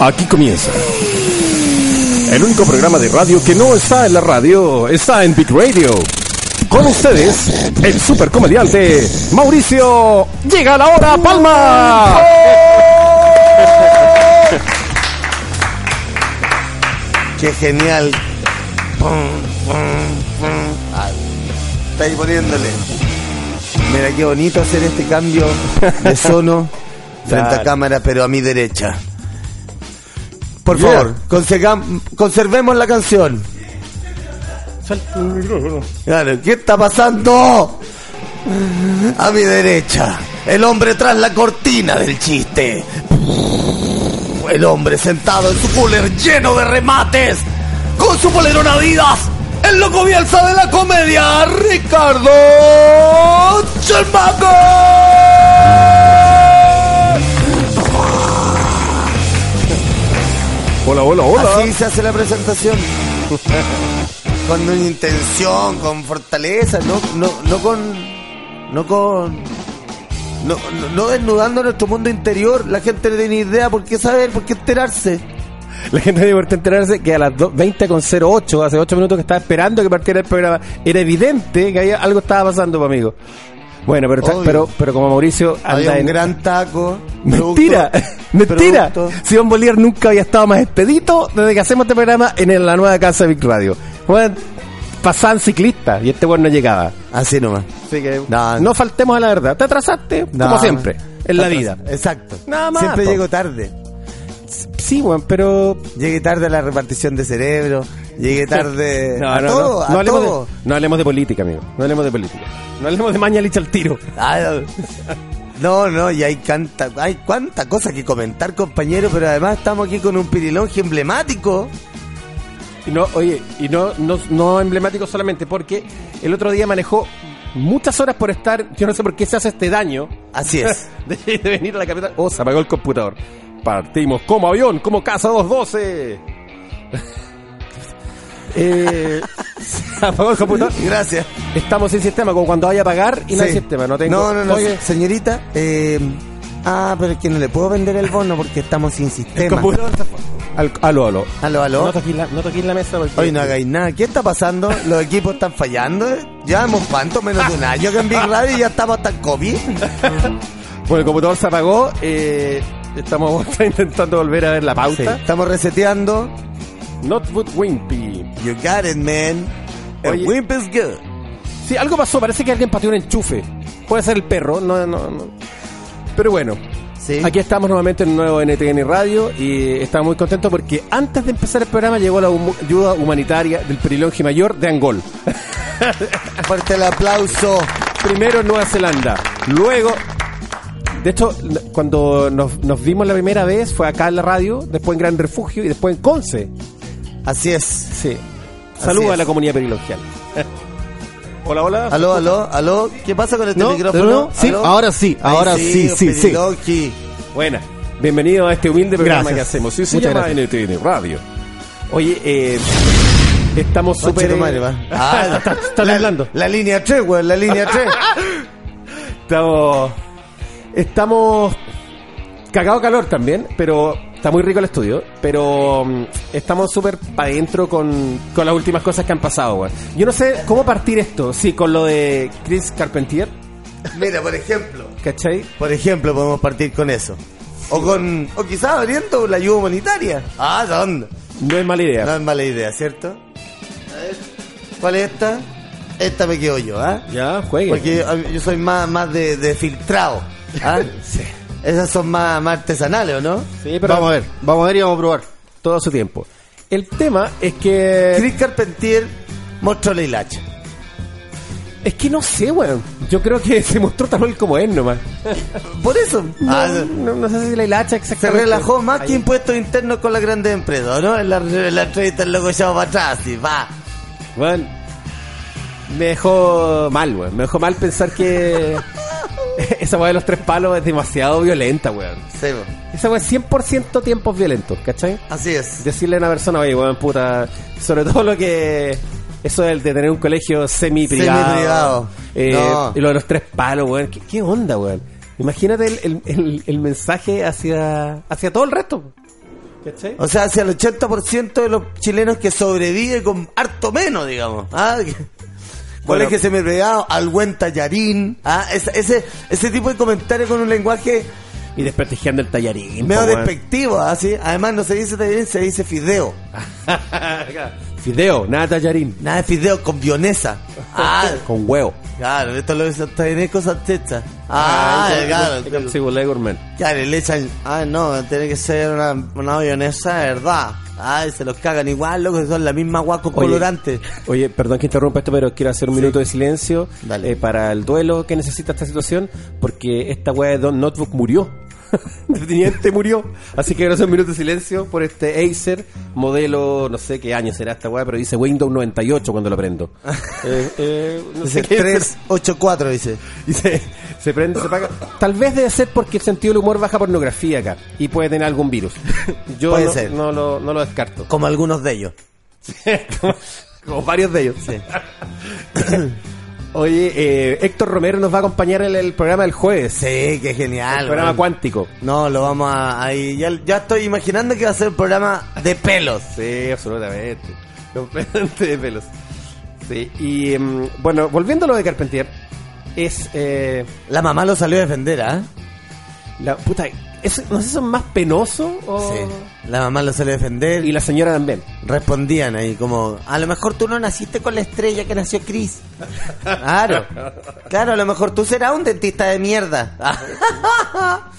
Aquí comienza. El único programa de radio que no está en la radio, está en Big Radio. Con ustedes, el super comediante Mauricio. Llega la hora, Palma. Qué genial. Pum, pum, pum. Ay, Está ahí poniéndole. Mira qué bonito hacer este cambio de sono frente a cámara, pero a mi derecha. Por Yeah. favor, conservemos la canción. Claro, ¿qué está pasando? A mi derecha, el hombre tras la cortina del chiste. El hombre sentado en su cooler lleno de remates, con su polerón Adidas, el loco Bielsa de la comedia, Ricardo Chalmaco. Hola, hola, hola. Así se hace la presentación. con una intención, con fortaleza, no, no, no con. No con. No, no, no desnudando nuestro mundo interior. La gente no tiene idea por qué saber, por qué enterarse. La gente debe poder enterarse que a las do- 20.08, hace 8 minutos que estaba esperando que partiera el programa, era evidente que ahí algo estaba pasando, pues, amigo. Bueno, pero, Obvio. pero, pero como Mauricio anda Había un en... gran taco. Mentira, producto- mentira. Simón Bolívar nunca había estado más expedito desde que hacemos este programa en la nueva casa de Big Radio. Bueno, pasaban ciclistas y este bueno no llegaba. Así nomás. Así que No, no, faltemos a la verdad. Te atrasaste, No, como siempre, en la vida. Exacto. Nada más, Siempre po. llego tarde. Sí, bueno, pero... Llegué tarde a la repartición de cerebro. Llegué tarde No, a no, todo, no. a hablemos, todo. De, no hablemos de política, amigo. No hablemos de política. No hablemos de Mañalich al tiro. Ah, No, no, y hay canta, hay cuánta cosa que comentar, compañero, pero además estamos aquí con un pirilonge emblemático. Y no, oye, y no, no, no emblemático solamente, porque el otro día manejó muchas horas por estar, yo no sé por qué se hace este daño Así es. de, de venir a la capital. Oh, se apagó el computador. Partimos como avión, como casa 212. Eh, apagó el computador. Gracias. Estamos sin sistema, como cuando vaya a pagar y no hay sistema. No tengo. no, no, no, Oye, señorita, eh, ah, pero es que no le puedo vender el bono porque estamos sin el sistema. computador se fue. Al- aló, aló. Aló, aló. No toquéis la, no la mesa. porque- Hoy no hagáis nada. ¿Qué está pasando? ¿Los equipos están fallando? Llevamos cuánto, menos de un año que en Big Radio y ya estamos hasta el COVID. Bueno, el computador se apagó. eh, estamos intentando volver a ver la Sí, pauta. estamos reseteando. Not good Wimpy. You got it, man. El Oye. wimp is good. Sí, algo pasó. Parece que alguien pateó un enchufe. Puede ser el perro. No, no, no. Pero bueno. Sí. Aquí estamos nuevamente en un nuevo NTN Radio y estamos muy contentos porque antes de empezar el programa llegó la ayuda humanitaria del Perilongi Mayor de Angol. Fuerte el aplauso. Primero en Nueva Zelanda, luego... De hecho, cuando nos, nos vimos la primera vez fue acá en la radio, después en Gran Refugio y después en Conce. Así es. Sí. Saludos a la comunidad perilongial. hola, hola. Aló, aló, aló. ¿Qué pasa con este ¿No? micrófono? Sí, ¿Aló? ahora sí, ahora sí, sí, sí. piriloqui. Buena. Bienvenido a este humilde programa Gracias. que hacemos. Sí, se Muchas llama NTN Radio. Oye, eh, estamos súper... madre, va. Ah, está, está la, temblando. la línea 3, weón, la línea 3. Estamos... Estamos... Cagado calor también, pero está muy rico el estudio. Pero mm, estamos súper para adentro con, con las últimas cosas que han pasado. Yo no sé cómo partir esto. Sí, con lo de Chris Carpentier, Mira, por ejemplo. ¿cachai? Por ejemplo, podemos partir con eso. O con, o quizás abriendo la ayuda humanitaria. Ah, ¿dónde? No es mala idea. No es mala idea, ¿cierto? A ver, ¿cuál es esta? Esta me quedo yo, ¿ah? Ya, juegue. Porque yo, yo soy más, más de, de filtrado. ¿ah? Sí. Esas son más, más artesanales, ¿o no? Sí, pero Vamos a ver, vamos a ver y vamos a probar. todo su tiempo. El tema es que... Chris Carpentier mostró la hilacha. Es que no sé, weón. Yo creo que se mostró tan mal como es nomás. Por eso. No, ah, no, no sé si la hilacha se exactamente. relajó más que impuestos internos con las grandes empresas, ¿no? En la, en la entrevista el loco echado para atrás y va. Weón, me dejó mal, weón. Me dejó mal pensar que esa weá de los tres palos es demasiado violenta, weón. Sí, bo. Esa weá es 100% tiempos violentos, ¿cachai? así es. Decirle a una persona, oye, weón, puta, sobre todo lo que... Eso del de tener un colegio semi-privado. Semi-privado. Eh, No. Y lo de los tres palos, weón. ¿Qué, qué onda, weón? Imagínate el, el, el- el mensaje hacia, hacia todo el resto. ¿Cachai? O sea, hacia el 80% de los chilenos que sobrevive con harto menos, digamos. ¿ah? ¿Cuál Bueno. es que se me pegado? Al buen tallarín. ¿ah? Ese, ese, ese tipo de comentarios con un lenguaje Y desprestigiando el tallarín. medio despectivo, ¿así? Además, no se dice tallarín, se dice fideo. Fideo, nada tallarín. Nada de fideo con vionesa. Ah, Con huevo. claro, esto lo dicen tallarín con salchicha. Ah, claro. Sí, pues, gourmet. Claro, y le echan, ah, no, tiene que ser una, una mayonesa de verdad. Ay, se los cagan igual, loco, son la misma guaco Oye. colorante. Oye, perdón que interrumpa esto, pero quiero hacer un minuto de silencio eh, para el duelo que necesita esta situación, porque esta weá de Don Notebook murió. Definitivamente murió. Así que hacer un minuto de silencio por este Acer, modelo, no sé qué año será esta weá, pero dice Windows 98 cuando lo prendo. Eh, eh, no Dice qué es. 384, dice. Se, se prende, se paga. Tal vez debe ser porque el sentido del humor baja pornografía acá y puede tener algún virus. Yo Puede no, ser. no lo, no lo descarto. Como algunos de ellos. como, como varios de ellos. Sí. Oye, eh, Héctor Romero nos va a acompañar en el programa del jueves. Sí, qué genial. el programa cuántico. No, lo vamos a. Ahí, ya, ya estoy imaginando que va a ser un programa de pelos. Sí, absolutamente. Completamente de pelos. Sí, y em, bueno, volviendo a lo de Carpentier, es eh, La mamá lo salió a defender, ¿ah? la puta, es, no sé si son más penoso o Sí. La mamá lo a defender. y la señora también. respondían ahí como, a lo mejor tú no naciste con la estrella que nació Chris. Claro, claro, a lo mejor tú serás un dentista de mierda.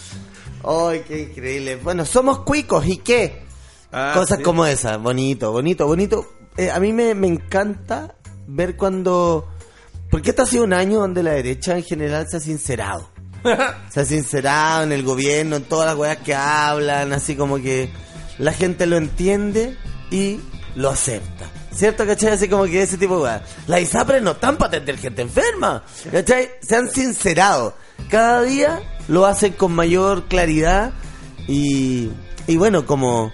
Ay, qué increíble. Bueno, somos cuicos, ¿y qué? Ah, Cosas sí. como esas, bonito, bonito, bonito. Eh, a mí me, me encanta ver cuando... Porque este ha sido un año donde la derecha en general se ha sincerado. se ha sincerado en el gobierno, en todas las weas que hablan, así como que la gente lo entiende y lo acepta. ¿Cierto, cachai? Así como que ese tipo de weas. Las ISAPRES no están para atender gente enferma, ¿cachai? Se han sincerado. Cada día lo hacen con mayor claridad y, y bueno, como,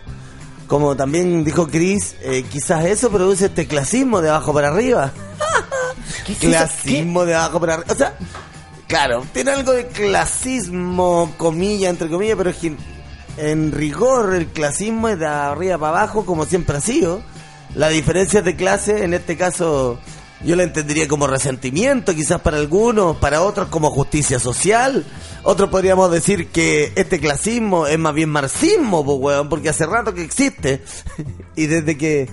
como también dijo Chris, eh, quizás eso produce este clasismo de abajo para arriba. ¿Qué es? Clasismo de abajo para arriba. O sea, claro, tiene algo de clasismo, comilla, entre comillas, pero en rigor el clasismo es de arriba para abajo, como siempre ha sido. La diferencia de clase, en este caso, yo la entendería como resentimiento, quizás para algunos, para otros como justicia social. Otros podríamos decir que este clasismo es más bien marxismo, porque hace rato que existe. y desde que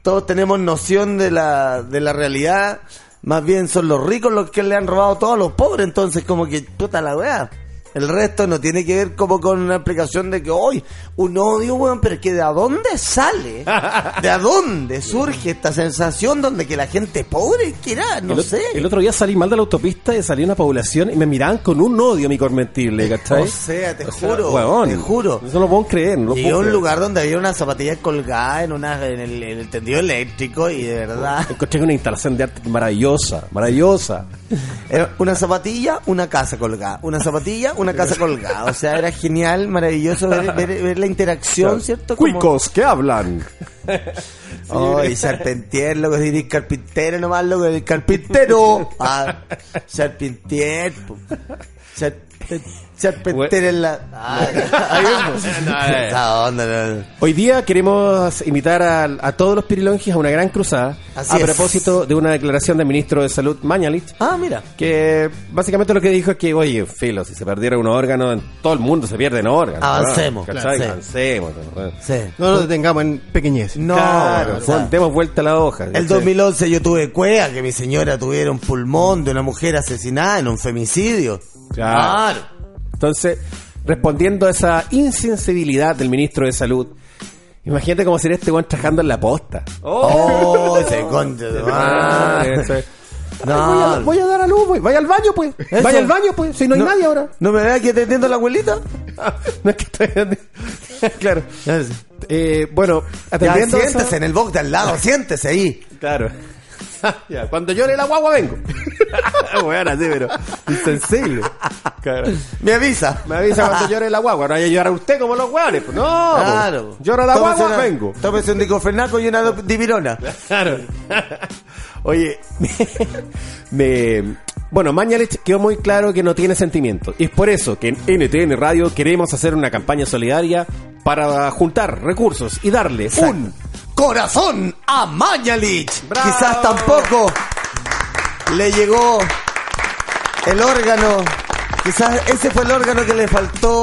todos tenemos noción de la, de la realidad, más bien son los ricos los que le han robado a todos los pobres, entonces como que puta la weá. El resto no tiene que ver como con una explicación de que hoy un odio, weón, pero es que de a dónde sale, de a dónde surge esta sensación donde que la gente pobre quiera, no el, sé. el otro día salí mal de la autopista y salí a una población y me miraban con un odio mi cormentible, ¿cachai? O sea, te O sea, juro, weón, te juro. Eso no lo puedo creer, no Llegué a un lugar donde había una zapatilla colgada en una en el, en el tendido eléctrico y de verdad Encontré una instalación de arte maravillosa, maravillosa. Era una zapatilla, una casa colgada. Una zapatilla, una casa colgada. O sea, era genial, maravilloso ver, ver- ver la interacción, ¿cierto? Como- Cuicos que hablan. Oh, y Charpentier, loco, diría carpintero nomás, loco, el carpintero. Ah, Charpentier, po. Charpe- Charpentier en la... Ah, ahí no. Hoy día queremos invitar a, a todos los pirilonjis a una gran cruzada Así a es. propósito de una declaración del ministro de Salud Mañalich Ah, mira. que básicamente lo que dijo es que, oye, filo, si se perdiera un órgano, en todo el mundo se pierden órganos. Avancemos, ¿no? Avancemos. ¿no? Sí. No nos detengamos en pequeñez. No, Claro, o sea, demos vuelta a la hoja. El ¿cachai? 2011 yo tuve cuea que mi señora tuviera un pulmón de una mujer asesinada en un femicidio. Claro. Entonces, respondiendo a esa insensibilidad del ministro de Salud, imagínate cómo sería este weón trabajando en la posta. Oh, ese concha de Ah, madre. No. Ay, voy, a, voy a dar a luz, voy. Vaya al baño, pues. Eso. Vaya al baño, pues. Si no hay No. nadie ahora. ¿No me veas que te entiendo la abuelita? no es que estoy... claro. Eh, bueno, Ya, atendiendo a siéntese eso- en el box de al lado, siéntese ahí. Claro. Ya, cuando llore la guagua vengo. bueno, así, pero insensible. Claro. Me avisa. Me avisa cuando llore la guagua. No vaya a llorar usted como los guanes. Pues no. Claro. pues. Llora la Tómese guagua, una- vengo. Tómese un diclofenaco y una divirona. Claro. Oye, me, bueno, Mañalich quedó muy claro que no tiene sentimientos. Y es por eso que en NTN Radio queremos hacer una campaña solidaria para juntar recursos y darle un Corazón a Mañalich. Quizás tampoco le llegó el órgano. Quizás ese fue el órgano que le faltó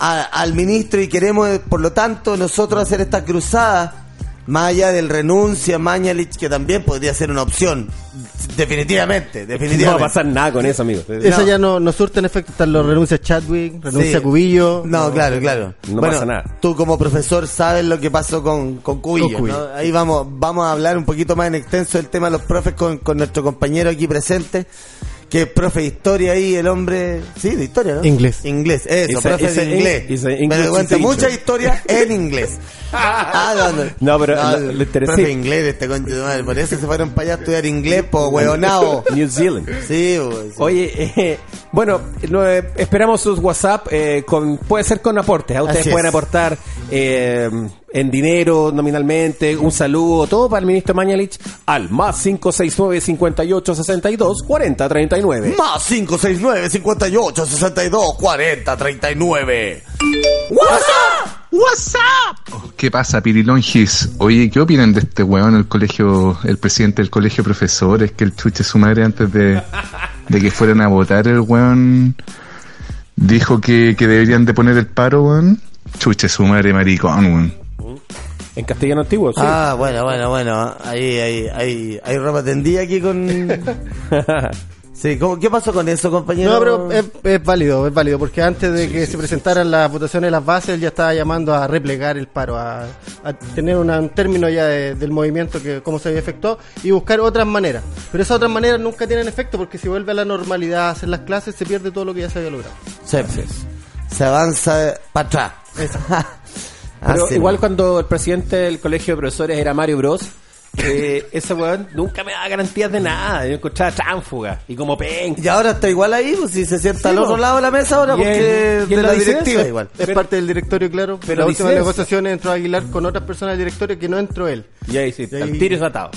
a- al ministro y queremos, por lo tanto, nosotros hacer esta cruzada. Más allá del renuncia a Mañalich, que también podría ser una opción. Definitivamente, no definitivamente. va a pasar nada con eso, amigo. Esa ya no, no surte en efecto. Están los renuncias Chadwick, renuncia Sí. Cubillo. No, claro, claro. No bueno, pasa nada. Tú como profesor sabes lo que pasó con, con Cubillo, Con Cubillo. ¿no? Ahí vamos, vamos a hablar un poquito más en extenso del tema de los profes con, con nuestro compañero aquí presente, que es profe de historia ahí, el hombre... Sí, de historia, ¿no? Inglés. Inglés, eso, It's profe a de inglés. English Pero cuenta teacher. mucha historia en inglés. Ah, no, no. No, pero lo- lo interesante- Profe inglés de este concho de madre, por eso se fueron para allá a estudiar inglés, po, huevonao. New Zealand. Sí, pues, sí. Oye, eh, bueno, lo, eh, esperamos sus WhatsApp, eh, con, puede ser con aportes. ¿ah? Ustedes Así pueden es. aportar eh, en dinero, nominalmente, un saludo, todo para el ministro Mañalich al más 569 58 62 40 39. Más 569 58 62 40 39. ¿Qué pasa, Pirilongis? Oye, ¿qué opinan de este weón, el colegio, el presidente del colegio de profesores, que el chuche su madre antes de, de que fueran a votar el weón dijo que, que deberían de poner el paro, weón? Chuche su madre maricón, weón. En castellano antiguo, sí. Ah, bueno, bueno, bueno. Ahí, ahí, ahí, hay ropa tendida aquí con. Sí, ¿cómo- ¿qué pasó con eso, compañero? No, pero es, es válido, es válido, porque antes de que se presentaran las votaciones de las bases, él ya estaba llamando a replegar el paro, a, a tener una- un término ya de- del movimiento, que cómo se había efectuado, y buscar otras maneras. Pero esas otras maneras nunca tienen efecto, porque si vuelve a la normalidad a hacer las clases, se pierde todo lo que ya se había logrado. Sí, se avanza para atrás. Pero igual ¿no? cuando el presidente del colegio de profesores era Mario Bros, eh, ese weón nunca me daba garantías de nada. Yo encontraba tránfuga y como pen. Y ahora está igual ahí, pues si se sienta al otro po. lado de la mesa ahora, porque en de la directiva igual. Es Pero- parte del directorio, claro. pero la última negociación entró Aguilar con otras personas del directorio que no entró él. Y ahí sí, Y ahí- al tiro y atado.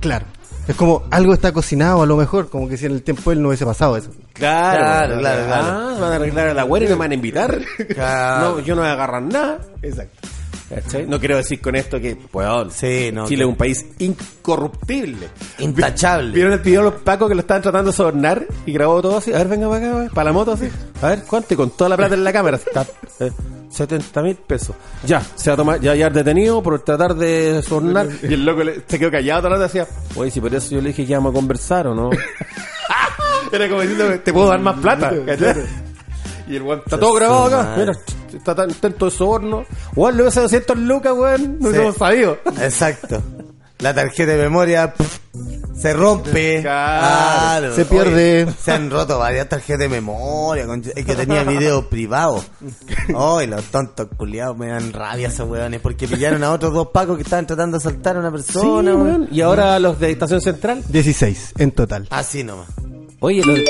Claro. Es como algo está cocinado a lo mejor, como que si en el tiempo él no hubiese pasado eso. Claro, Claro, claro, claro. Ah, van a arreglar a la güera y me van a invitar. Claro. No, yo no voy a agarrar nada. Exacto. ¿Cachai? No quiero decir con esto que, weón, Sí, no, Chile que- es un país incorruptible. Intachable. ¿Vieron el video de los pacos que lo estaban tratando de sobornar? Y grabó todo así. A ver, venga para acá, para la moto así. A ver, ¿cuánto? Y con toda la plata en la cámara. Está, eh, 70 mil pesos. Ya, se va a tomar, ya, ya detenido por tratar de sobornar. Y el loco le- se quedó callado rato y decía, oye, si por eso yo le dije que íbamos a conversar o no. Era como diciendo, te puedo dar más plata. ¿cachai? Y el weón está todo grabado acá. Mira, está tan intento de soborno. Weón, le a 200 lucas, weón. No Sí. hemos sabido. Exacto. La tarjeta de memoria pff, se rompe. Claro. Se pierde. Oye, se han roto varias tarjetas de memoria. con- Es que tenía video privado. Ay, los tontos culiados me dan rabia esos weones. Porque pillaron a otros dos pacos que estaban tratando de asaltar a una Sí, persona. weón. weón. Y ahora los de Estación Central. 16 en total. Así nomás. Oye, los de...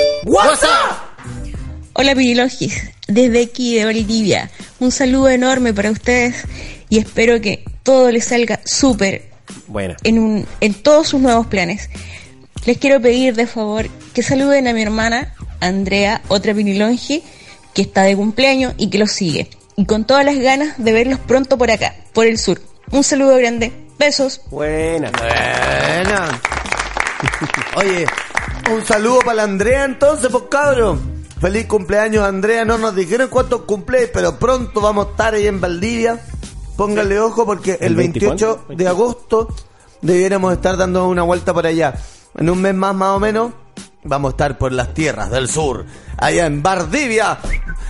Hola Pirilogis, desde aquí de Valdivia. Un saludo enorme para ustedes y espero que todo les salga súper Bueno. en, un- en todos sus nuevos planes. Les quiero pedir de favor que saluden a mi hermana Andrea, otra Pirilongi, que está de cumpleaños y que los sigue. Y con todas las ganas de verlos pronto por acá, por el sur. Un saludo grande. Besos. Buena. Buena. Oye, un saludo para la Andrea entonces, pues cabrón. Feliz cumpleaños, Andrea. No nos dijeron cuántos cumpleaños, pero pronto vamos a estar ahí en Valdivia. Póngale ojo porque el ¿El 28 24? de agosto debiéramos estar dando una vuelta por allá. En un mes más, más o menos, vamos a estar por las tierras del sur, allá en Valdivia.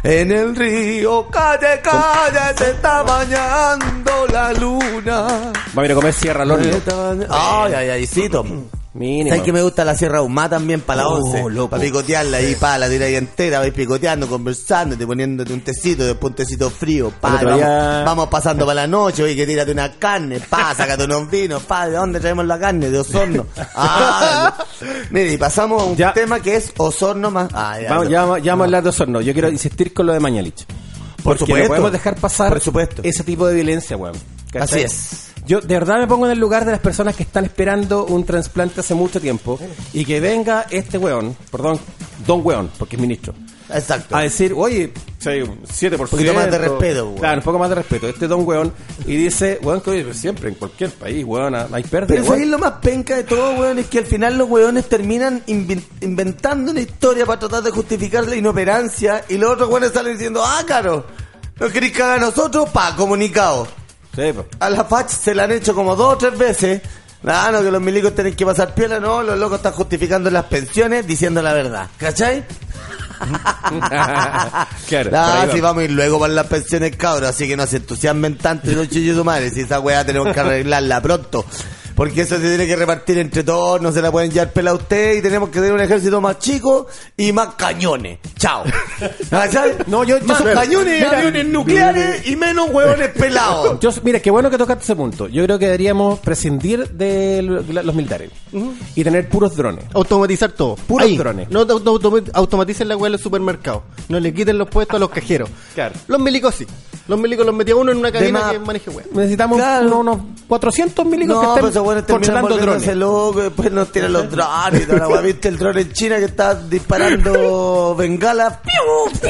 En el río, calle, calle, se está bañando la luna. Va a ir a comer Sierra al horno. Ay, ay, ay, cito. Mínimo. ¿Sabes que me gusta la Sierra Humá también para la Oh, 11? loco. Para picotearla ahí, para la tira ahí entera, vais picoteando, conversando, te poniéndote un tecito, después un tecito frío, pa, vamos, día- vamos pasando para la noche, oye, que tírate una carne, pa, sácate unos vinos, pa, ¿de dónde traemos la carne? De Osorno. Ah, mire, y pasamos a un Ya. tema que es Osorno más... Ah, ya, Vamos, no. ya, ya vamos a hablar de Osorno. Yo quiero insistir con lo de Mañalich. Porque supuesto. no podemos dejar pasar Por supuesto. ese tipo de violencia, weón. Así es. Yo de verdad me pongo en el lugar de las personas que están esperando un trasplante hace mucho tiempo y que venga este weón, perdón, don weón, porque es ministro, Exacto. a decir, oye, soy un 7%. Un poquito más de respeto, weón. Claro, un poco más de respeto. Este don weón. Y dice, weón, que oye, siempre, en cualquier país, weón, hay pérdida. Pero weón. ¿sabéis lo más penca de todo, weón? Es que al final los weones terminan inven- inventando una historia para tratar de justificar la inoperancia y los otros weones salen diciendo, ah, caro, ¿no queréis cagar a nosotros? Pa, comunicado. Sí, po. A la FACH se la han hecho como dos o tres veces. Ah, no, que los milicos tienen que pasar piola, no, los locos están justificando las pensiones diciendo la verdad. ¿Cachai? claro. Ah, sí, va. vamos a ir luego para las pensiones, cabros. Así que no se entusiasmen tanto y no chillen su madre. Si esa weá tenemos que arreglarla pronto. Porque eso se tiene que repartir entre todos, no se la pueden llevar pela a usted y tenemos que tener un ejército más chico y más cañones. Chao. ¿Cachai? No, yo- yo más soy- cañones, Mira. aviones nucleares y menos hueones pelados. Yo, mira, qué bueno que tocaste ese punto. Yo creo que deberíamos prescindir de los militares y tener puros drones. Automatizar todo. Puros Ahí. drones. No auto- auto- automaticen la weá en los supermercados. No le quiten los puestos a los cajeros. Claro. Los milicos sí. Los milicos los metía uno en una cabina que maneje weá. Necesitamos Claro. unos, unos 400 milicos No, que pero estén buenos terminan controlando drones. locos, después nos tiran los drones y toda la. ¿Viste el drone en China que está disparando bengala? ¡Piu!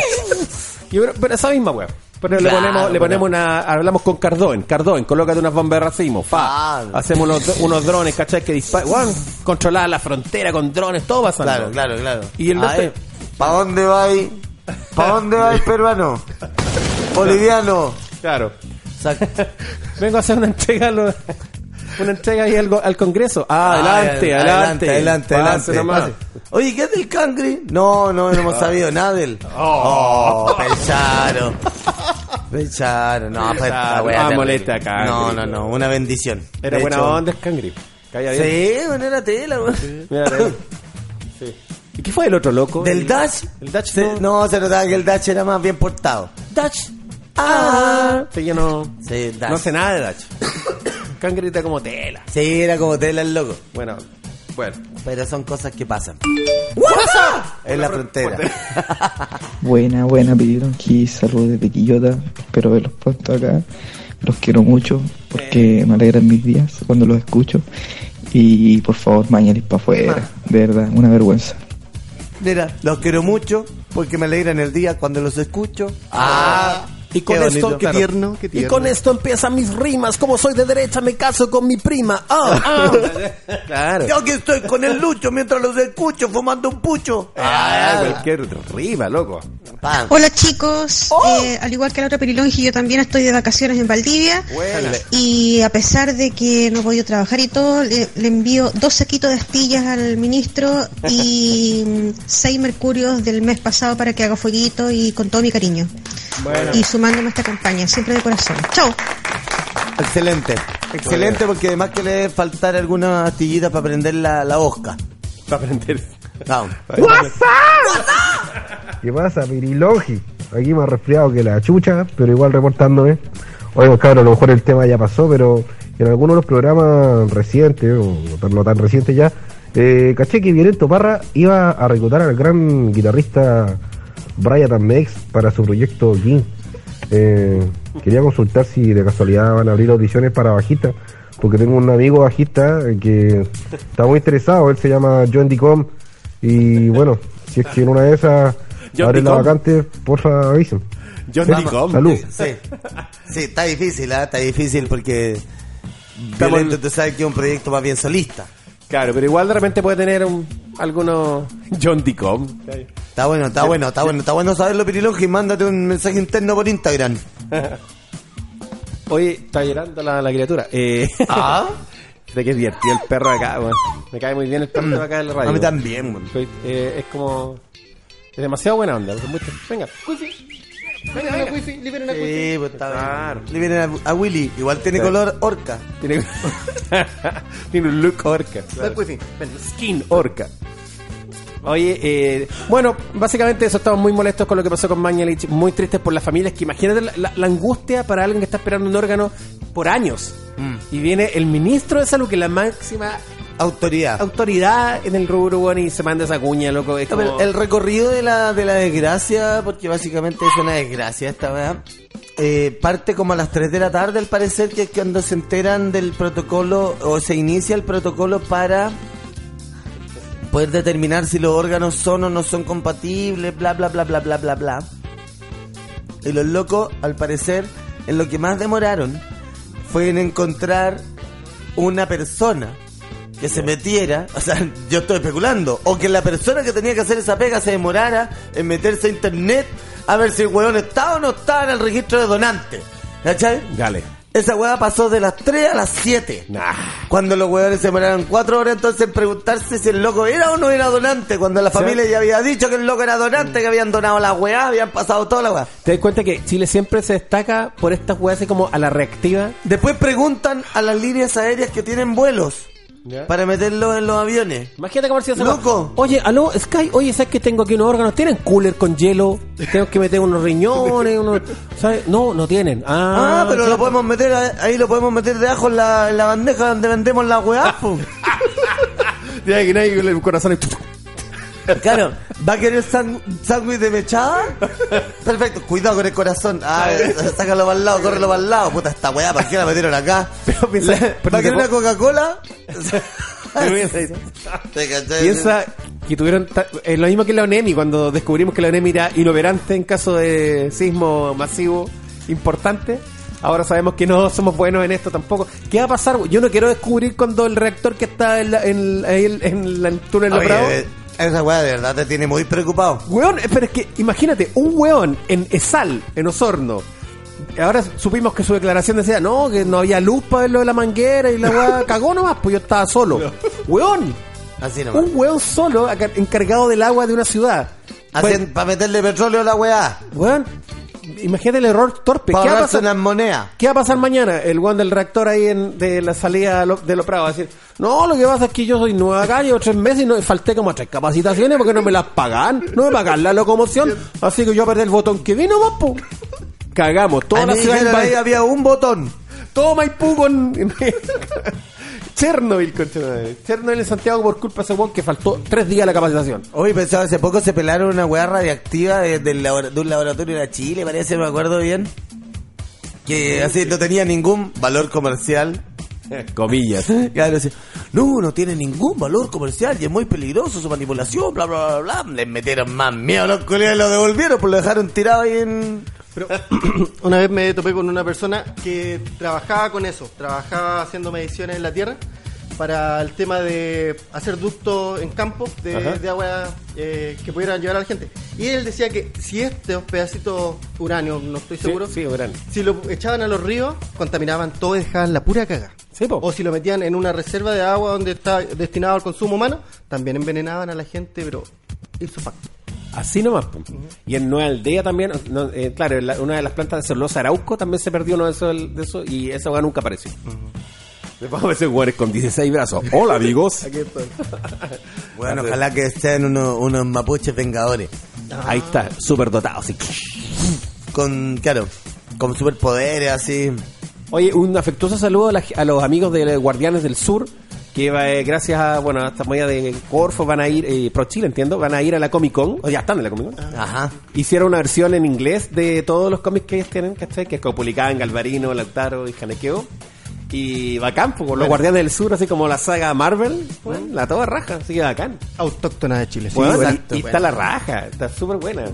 Yo creo- pero esa misma weá. Pero le ponemos, le pero- ponemos una, hablamos con Cardoen, Cardoen, colócate unas bombas de racimo, fa. Claro. Hacemos unos, unos drones, ¿cachai? Que disparan, weón, controlar la frontera con drones, todo pasando. Claro, claro, claro. Y el ¿Para dónde va ahí? ¿Para dónde va el peruano? Boliviano. Claro. Exacto. Vengo a hacer una entrega, a una entrega ahí al, al Congreso. Ah, adelante, Ay, adelante, adelante, adelante. nomás. Oye, ¿qué es del cangre? No, no, no hemos sabido nada del. Oh, Pecharo. Pecharo, no, pues Ah, molesta. No, no, no, una bendición. Era buena onda el cangri. Sí, bueno, era tela. Sí. ¿Y qué fue el otro loco? ¿Del El- Dutch? El Se- no. se notaba que el Dutch era más bien portado. Dutch. Ah. Sí, yo no. Sí. No sé nada de Dutch. Cangri está como tela. Sí, era como tela el loco. Bueno, bueno. Pero son cosas que pasan. En la frontera. Buena, buena, pidieron que saludos desde Quillota. Espero verlos pronto acá. Los quiero mucho porque me alegran mis días cuando los escucho. Y por favor, mañanis para afuera. De verdad, una vergüenza. Mira, los quiero mucho porque me alegran el día cuando los escucho. Ah, Y con qué esto, bonito. Qué tierno, qué Y con esto empiezan mis rimas. Como soy de derecha, me caso con mi prima. Ah, ah. claro. Yo que estoy con el lucho mientras los escucho fumando un pucho. Ah, cualquier rima, loco. Pan. Hola chicos, Eh, al igual que la otra Perilongi, yo también estoy de vacaciones en Valdivia y a pesar de que no he podido trabajar y todo, le, le envío dos saquitos de astillas al ministro y mm, seis mercurios del mes pasado para que haga fueguito y con todo mi cariño. Y sumándome a esta campaña, siempre de corazón. Chao. Excelente. Excelente porque además que le faltar alguna astillita para prender la, la osca. Para aprender. Vamos. ¿Qué pasa, Pirilongi? Aquí más resfriado que la chucha, pero igual reportándome. Oigan, cabrón, a lo mejor el tema ya pasó, pero en algunos de los programas recientes, o no tan recientes ya, eh, caché que Violento Parra iba a reclutar al gran guitarrista Brian Mex para su proyecto King. Eh, quería consultar si de casualidad van a abrir audiciones para bajista, porque tengo un amigo bajista que está muy interesado, él se llama John Dicom, y bueno, si es que en una de esas John abre la vacante, porfa avisen. John Vamos. Dicom. Salud. Sí. Sí, está difícil, ¿ah? Está difícil porque Violento, tú sabes que es un proyecto más bien solista. Claro, pero igual de repente puede tener un, algunos John Dicom. Está bueno, está bueno, está bueno, está bueno saberlo, Pirilongi. Mándate un mensaje interno por Instagram. Oye, está llorando la, la criatura. Eh, Ah. de que es divertido el perro acá, weón. Me cae muy bien el perro acá de la radio. A mí también. Soy- eh, es como. Es demasiado buena onda. Venga, Venga, venga, wifi, liberen a wifi. Sí, pues está Claro. bien. Le vienen a, a Willy. Igual tiene color orca. tiene, tiene un look orca. Ven, wifi, ven. Skin orca. Oye, eh, bueno, básicamente eso, estamos muy molestos con lo que pasó con Mañalich, muy tristes por las familias, que imagínate la, la- la angustia para alguien que está esperando un órgano por años. Y viene el ministro de salud, que es la máxima Autoridad. autoridad en el rubro, bueno, y se manda esa cuña, loco. Es como- El recorrido de la, de la desgracia, porque básicamente es una desgracia esta verdad, eh, parte como a las 3 de la tarde, al parecer, que es cuando se enteran del protocolo o se inicia el protocolo para poder determinar si los órganos son o no son compatibles, bla, bla, bla, bla, bla, bla, bla. Y los locos, al parecer, en lo que más demoraron fue en encontrar una persona que se metiera, o sea, yo estoy especulando, o que la persona que tenía que hacer esa pega se demorara en meterse a internet a ver si el huevón estaba o no estaba en el registro de donantes. ¿Cachai? Dale. Esa hueá pasó de las 3 a las 7. Nah. Cuando los huevones se demoraron 4 horas entonces en preguntarse si el loco era o no era donante. Cuando la Sí. familia ya había dicho que el loco era donante, que habían donado la hueá, habían pasado toda la hueá. ¿Te das cuenta que Chile siempre se destaca por estas weas así como a la reactiva? Después preguntan a las líneas aéreas que tienen vuelos para meterlos en los aviones. Imagínate cómo si Loco. Oye, aló, Sky, oye, ¿sabes que tengo aquí unos órganos? ¿Tienen cooler con hielo? Tengo que meter unos riñones, unos... ¿Sabes? No, no tienen. Ah, Ah, pero lo podemos meter ahí, lo podemos meter debajo en la, en la bandeja donde vendemos la po. Ya que nadie con el corazón y... Claro, ¿va a querer sándwich de mechada? Perfecto, cuidado con el corazón. Ah, sácalo para el lado, córrelo para el lado. Puta, esta weá, ¿para qué la metieron acá? Pero piensa- ¿Va a querer una Coca-Cola? Piensa que tuvieron es lo mismo que la ONEMI cuando descubrimos que la ONEMI era inoperante en caso de sismo masivo importante. Ahora sabemos que no somos buenos en esto tampoco. ¿Qué va a pasar? Yo no quiero descubrir cuando el reactor que está en, la- en, en, en el túnel de Prado. Esa weá de verdad te tiene muy preocupado. Weón, eh, pero es que imagínate, un weón en Esal, en Osorno. Ahora supimos que su declaración decía, no, que no había luz para ver lo de la manguera y la weá cagó nomás, pues yo estaba solo. Weón, Así nomás. un weón solo encargado del agua de una ciudad. Bueno, para meterle petróleo a la weá. weón, imagínate el error torpe. Para ¿Qué va, a pasar, monedas. qué va a pasar mañana? El weón del reactor ahí en, de la salida de los Prados va a decir, no, lo que pasa es que yo soy nueva acá, llevo tres meses y no, falté como a tres capacitaciones porque no me las pagan, no me pagan la locomoción, así que yo perdí el botón que vino, po. Cagamos, toda A la ciudad había un botón. Todo Maipú con. Chernobyl, concha de madre. Chernobyl en Santiago por culpa de ese weón que faltó tres días a la capacitación. Hoy pensaba, hace poco se pelaron una weá radiactiva de, labora- de un laboratorio de Chile, parece, me acuerdo bien. Que así no tenía ningún valor comercial. Comillas. Claro, así, no, no tiene ningún valor comercial y es muy peligroso su manipulación, bla, bla, bla, bla. Les metieron más miedo a los y lo devolvieron, pues lo dejaron tirado ahí en... Una vez me topé con una persona que trabajaba con eso, trabajaba haciendo mediciones en la tierra para el tema de hacer ductos en campo de, agua eh, que pudieran llevar a la gente. Y él decía que si estos pedacitos uranio, no estoy seguro, Sí, si lo echaban a los ríos, contaminaban todo y dejaban la pura caga. Sí. O si lo metían en una reserva de agua donde está destinado al consumo humano, también envenenaban a la gente, pero hizo facto. Así nomás. po. Y en Nueva Aldea también, no, eh, claro, la- una de las plantas de celulosa Arauco también se perdió uno de esos, de eso y esa weá nunca apareció. Después a veces weones con 16 brazos. Hola amigos. Bueno, ojalá que sean unos, unos mapuches vengadores. Ahí está, súper dotado. Así. Con, claro, con superpoderes así. Oye, un afectuoso saludo a, la- a los amigos de Guardianes del Sur, que eh, gracias a, bueno, a esta movida de Corfo van a ir, eh, Pro Chile entiendo, van a ir a la Comic Con, o ya están en la Comic Con. Ajá. Hicieron una versión en inglés de todos los cómics que ellos tienen, ¿cachai? Que es publicaban Galvarino, Lautaro y Janequeo. Y bacán, pues, con los Guardianes del Sur, así como la saga Marvel, bueno, la toda raja, así que bacán. Autóctona de Chile. sí, Bueno, y- exacto, y, bueno. está la raja, está súper buena. Bien,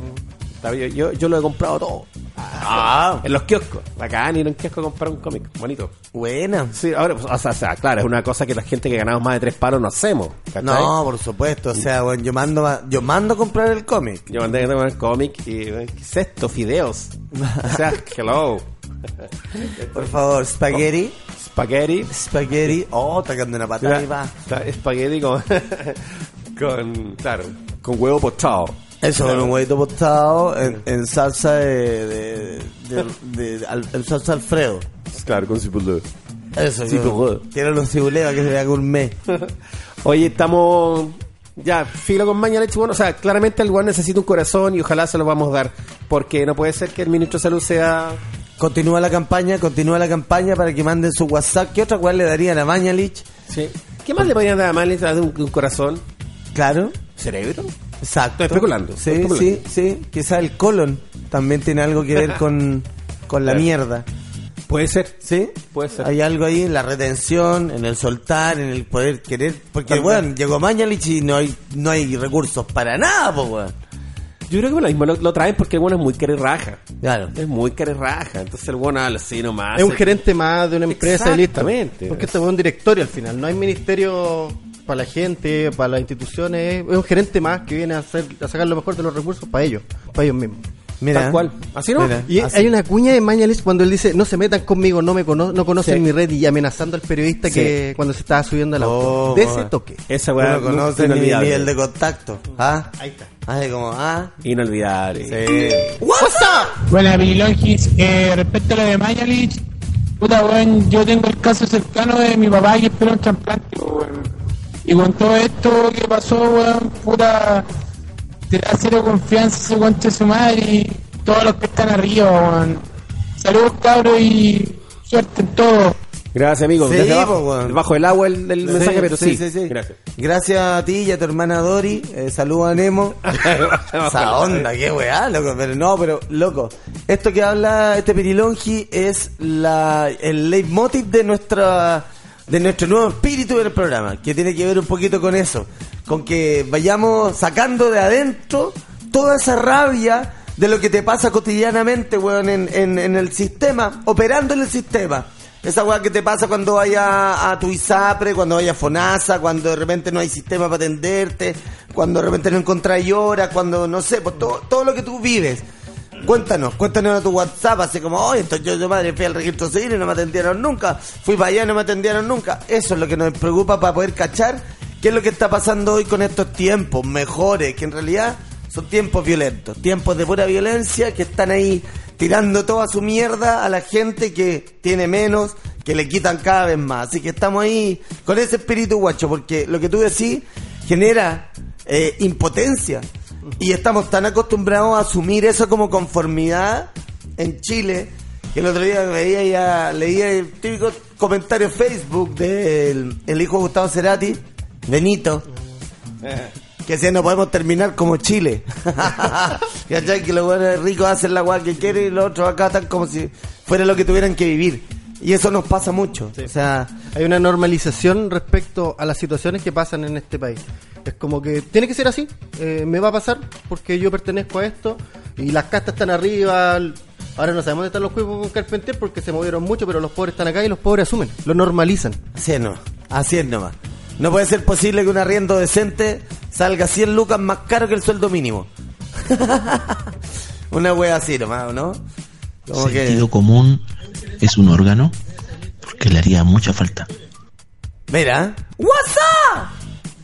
yo, yo lo he comprado todo. Ah, En los kioscos. Bacán ir a un kiosco a comprar un cómic. Bonito. buena. Sí, ahora, pues, o sea, o sea, claro, es una cosa que la gente que ganamos más de tres palos no hacemos. ¿cachai? No, por supuesto. O sea, bueno, yo mando, yo mando a comprar el cómic. Yo mandé a tomar el cómic y, ¿qué es esto? Fideos. O sea, hello. Por favor, spaghetti. Spaghetti. Spaghetti. Oh, quedando una patada y va. Spaghetti con, con, claro, con huevo pochado. Eso, con un huevito tostado en, en salsa de, de, de- de- al- en salsa Alfredo. Claro, con cipulú. Eso, quiero los cibuleos que se vea gourmet. Oye, estamos ya filo con maña leche. Bueno, o sea, claramente el lugar necesita un corazón y ojalá se lo vamos a dar. Porque no puede ser que el ministro de Salud sea Continúa la campaña, continúa la campaña para que manden su WhatsApp. ¿Qué otra cual le darían a Mañalich? Sí. ¿Qué más le podrían dar a Mañalich de un, un corazón? Claro. ¿Cerebro? Exacto. Estoy especulando, Sí, estoy sí, sí. Quizá el colon también tiene algo que ver con, con la mierda. Puede ser. ¿Sí? Puede ser. Hay algo ahí en la retención, en el soltar, en el poder querer. Porque, weón, cual. llegó Mañalich y no hay, no hay recursos para nada, pues, weón. Yo creo que lo mismo lo, lo traen porque el bueno es muy raja. Claro. Es muy raja. Entonces el bueno habla así nomás. Es un Se- gerente más de una empresa y listo. Exactamente. Porque este es un directorio al final. No hay ministerio para la gente, para las instituciones. Es un gerente más que viene a, hacer, a sacar lo mejor de los recursos para ellos, para ellos mismos. Mira. Tal cual. Así no. Mira. Y Así. hay una cuña de Mañalich cuando él dice, no se metan conmigo, no me cono no conocen Sí. mi red y amenazando al periodista que cuando se estaba subiendo al auto. Oh, de ese bueno. toque. Esa No weá lo conoce nunca- ni inolvidable. nivel de contacto. ¿Ah? Ahí está. Así como, ah. Inolvidable. Sí. WhatsApp. Buena, Pirilongis. Eh, respecto a lo de Mañalich, puta, weón, yo tengo el caso cercano de mi papá que esperó un trasplante. Y con todo esto que pasó, weón, puta, te da cero confianza ese conche su madre y todos los que están arriba, weón. Saludos, cabros, y suerte en todo. Gracias, amigo. Sí, Desde abajo, bajo el agua el, mensaje, pero sí. Gracias. Gracias. a ti y a tu hermana Dori. Eh, saludos a Nemo. Esa onda, qué weá, loco. Pero no, pero, loco. Esto que habla este Pirilongi es la, el leitmotiv de nuestra, de nuestro nuevo espíritu del programa. Que tiene que ver un poquito con eso. Con que vayamos sacando de adentro toda esa rabia de lo que te pasa cotidianamente, weón, en, en, en el sistema, operando en el sistema. Esa weá que te pasa cuando vayas a tu ISAPRE, cuando vayas a FONASA, cuando de repente no hay sistema para atenderte, cuando de repente no encontráis horas, cuando no sé, pues todo, todo lo que tú vives. Cuéntanos, cuéntanos a tu WhatsApp, así como, oye, entonces yo, madre fui al registro civil y no me atendieron nunca, fui para allá y no me atendieron nunca. Eso es lo que nos preocupa para poder cachar qué es lo que está pasando hoy con estos tiempos mejores, que en realidad son tiempos violentos, tiempos de pura violencia que están ahí tirando toda su mierda a la gente que tiene menos, que le quitan cada vez más. Así que estamos ahí con ese espíritu guacho, porque lo que tú decís genera eh, impotencia. Y estamos tan acostumbrados a asumir eso como conformidad en Chile, que el otro día veía ya, leía el típico comentario en Facebook del el hijo de Gustavo Cerati, Benito, que decía no podemos terminar como Chile. ¿Cachai? Que los buenos ricos hacen la guay que quieren y los otros acá están como si fuera lo que tuvieran que vivir. Y eso nos pasa mucho. O sea, Hay una normalización respecto a las situaciones que pasan en este país. Es como que tiene que ser así, eh, me va a pasar porque yo pertenezco a esto y las castas están arriba. Ahora no sabemos dónde están los cuerpos con Carpenter porque se movieron mucho, pero los pobres están acá y los pobres asumen, lo normalizan. así es nomás. Así es nomás. No puede ser posible que un arriendo decente salga 100 lucas más caro que el sueldo mínimo. Una wea así nomás, ¿no? Como que- Sentido común es un órgano porque le haría mucha falta. Mira. WhatsApp.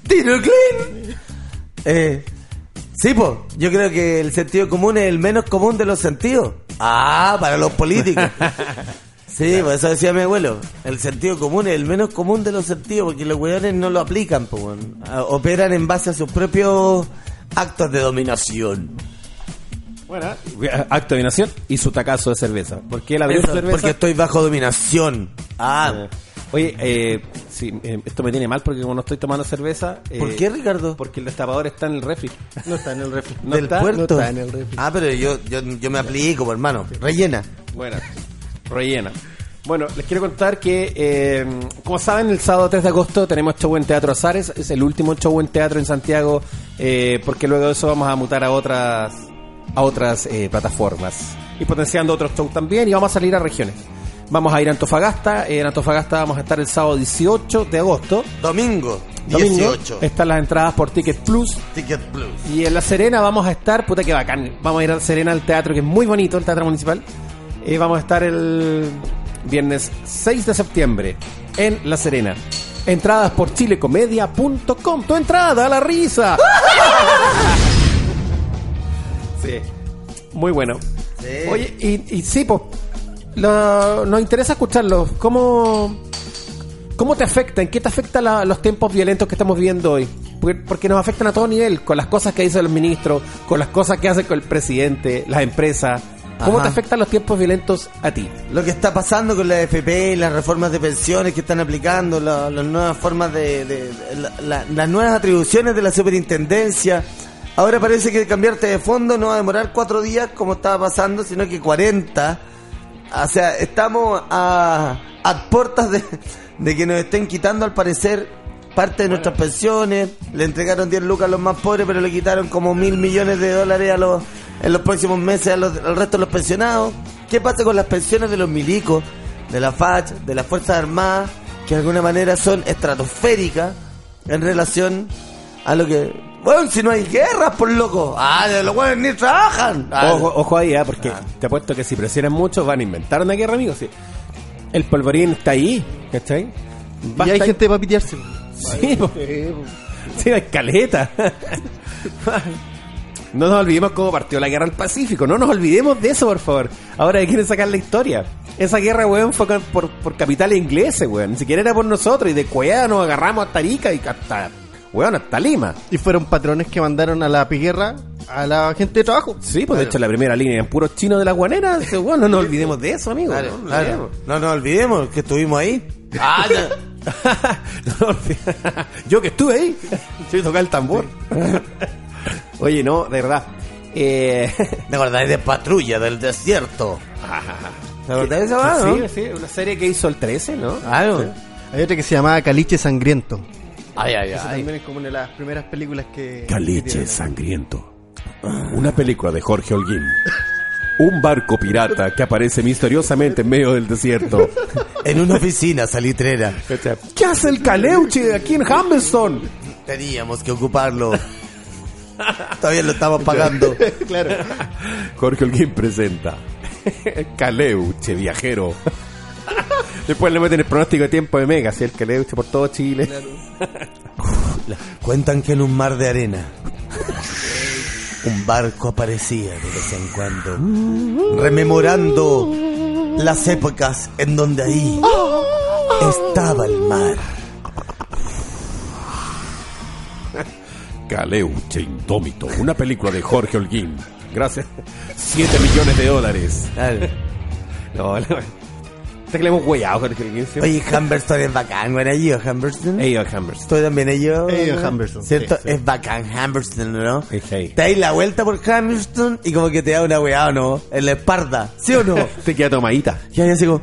Tiro clean. Eh, sí, pues, yo creo que el sentido común es el menos común de los sentidos. Ah, para los políticos. Sí, pues eso decía mi abuelo. El sentido común es el menos común de los sentidos porque los weones no lo aplican, pues, Operan en base a sus propios actos de dominación. Bueno, acto de nación y su tacazo de cerveza. ¿Por qué la cerveza? porque estoy bajo dominación. Ah, Eh, Oye, eh, sí, eh, esto me tiene mal porque como no estoy tomando cerveza. eh, ¿por qué, Ricardo? Porque el destapador está en el refri. No está en el refri. ¿No ¿Del está? puerto? No está en el refri. Ah, pero yo, yo, yo me aplico, pues, hermano. Rellena. Bueno, rellena. Bueno, les quiero contar que, eh, como saben, el sábado 3 de agosto tenemos show en Teatro Azares. Es el último show en teatro en Santiago, eh, porque luego de eso vamos a mutar a otras a otras eh, plataformas y potenciando otros shows también y vamos a salir a regiones. Vamos a ir a Antofagasta. En Antofagasta vamos a estar el sábado 18 de agosto. Domingo, Domingo 18. están las entradas por Ticket Plus. Ticket Plus. Y en La Serena vamos a estar, puta que bacán. Vamos a ir a La Serena al teatro, que es muy bonito, el teatro municipal. Y vamos a estar el viernes 6 de septiembre en La Serena. Entradas por chilecomedia.com. Tu entrada a la risa. sí. Muy bueno. Sí. Oye, y, y sí, pues, lo- nos interesa escucharlo. ¿Cómo, ¿Cómo te afecta? ¿En qué te afecta la- los tiempos violentos que estamos viviendo hoy? Porque, porque nos afectan a todo nivel, con las cosas que dicen los ministros, con las cosas que hace con el presidente, las empresas. ¿Cómo Ajá. te afectan los tiempos violentos a ti? Lo que está pasando con la FP, las reformas de pensiones que están aplicando, la- las nuevas formas de, de- de- la- la- las nuevas atribuciones de la superintendencia. Ahora parece que cambiarte de fondo no va a demorar cuatro días como estaba pasando, sino que 40. O sea, estamos a, a puertas de, que nos estén quitando al parecer parte de nuestras pensiones. Le entregaron 10 lucas a los más pobres, pero le quitaron como mil millones de dólares a los, en los próximos meses al resto de los pensionados. ¿Qué pasa con las pensiones de los milicos, de la FACH, de las Fuerzas Armadas, que de alguna manera son estratosféricas en relación a lo que... Bueno, si no hay guerras, por loco. Ah, de los buenos ni trabajan. Ah, Ojo, ojo ahí, ah, porque te apuesto que si presionan mucho van a inventar una guerra, amigos. sí. El polvorín está ahí, ¿cachai? Y hay gente para pitearse. Sí, sí, hay caleta. No nos olvidemos cómo partió la guerra del Pacífico. No nos olvidemos de eso, por favor. Ahora quieren sacar la historia. Esa guerra, weón, fue por, por capitales ingleses, weón. Ni siquiera era por nosotros. Y de Cueva nos agarramos hasta Arica y hasta, weón, hasta Lima. Y fueron patrones que mandaron a la piguerra a la gente de trabajo. Sí, pues de hecho la primera línea eran puros chinos de la guanera. Weón, no nos olvidemos de eso, amigo. Claro, no nos claro. olvidemos. No nos olvidemos que estuvimos ahí. Ah. No. Yo que estuve ahí. Yo tocar el tambor. Oye, no, de verdad. Eh... ¿Te acordáis de Patrulla del Desierto? ¿Te acordás de esa Sí, weá, no? sí, una serie que hizo el 13, ¿no? Claro. Hay otra que se llamaba Caliche Sangriento. Ay, ay, Esa ay. también es como una de las primeras películas que... que Caliche tienen. Sangriento. Una película de Jorge Holguín. Un barco pirata que aparece misteriosamente en medio del desierto. En una oficina salitrera. ¿Qué hace el Caleuche aquí en Hamilton? Teníamos que ocuparlo. Todavía lo estamos pagando. claro. Jorge Holguín presenta Caleuche, viajero. Después le meten el pronóstico de tiempo de Mega, así el Caleuche por todo Chile. Cuentan que en un mar de arena un barco aparecía de vez en cuando, rememorando las épocas en donde ahí estaba el mar. Caleuche Indómito, una película de Jorge Holguín. Gracias. 7 millones de dólares. No, no. Hasta que le hemos hueado, Jorge Holguín. ¿sí? Oye, Humberston es bacán, ¿no era yo, Humberston? Ey, Humberston. Estoy también ellos. Ellos, Humberston, ¿Cierto? sí, sí. Es bacán, Humberston, ¿no? Sí, sí. Te dais la vuelta por Humberston y como que te da una weá, ¿o no? En la espalda, ¿sí o no? Te queda tomadita. y ahí así como...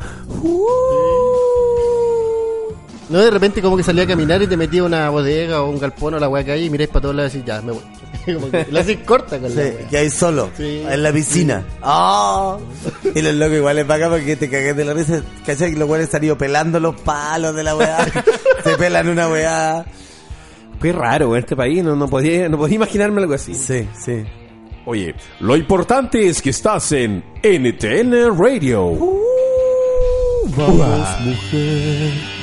No, de repente como que salía a caminar y te metía a una bodega o un galpón o la weá que hay y miráis para todos lados y decís, ya, me voy. como que la haces corta con la Sí, weá. que hay solo, Sí. en la piscina. ¡Ah! Y los locos igual les pagan porque te cagué de la risa. ¿Cachai? Que los güeyes ido pelando los palos de la weá. Se pelan una weá. Qué raro, en este país. No, no, podía, no podía imaginarme algo así. Sí, sí. Oye, lo importante es que estás en NTN Radio. Vamos, mujer.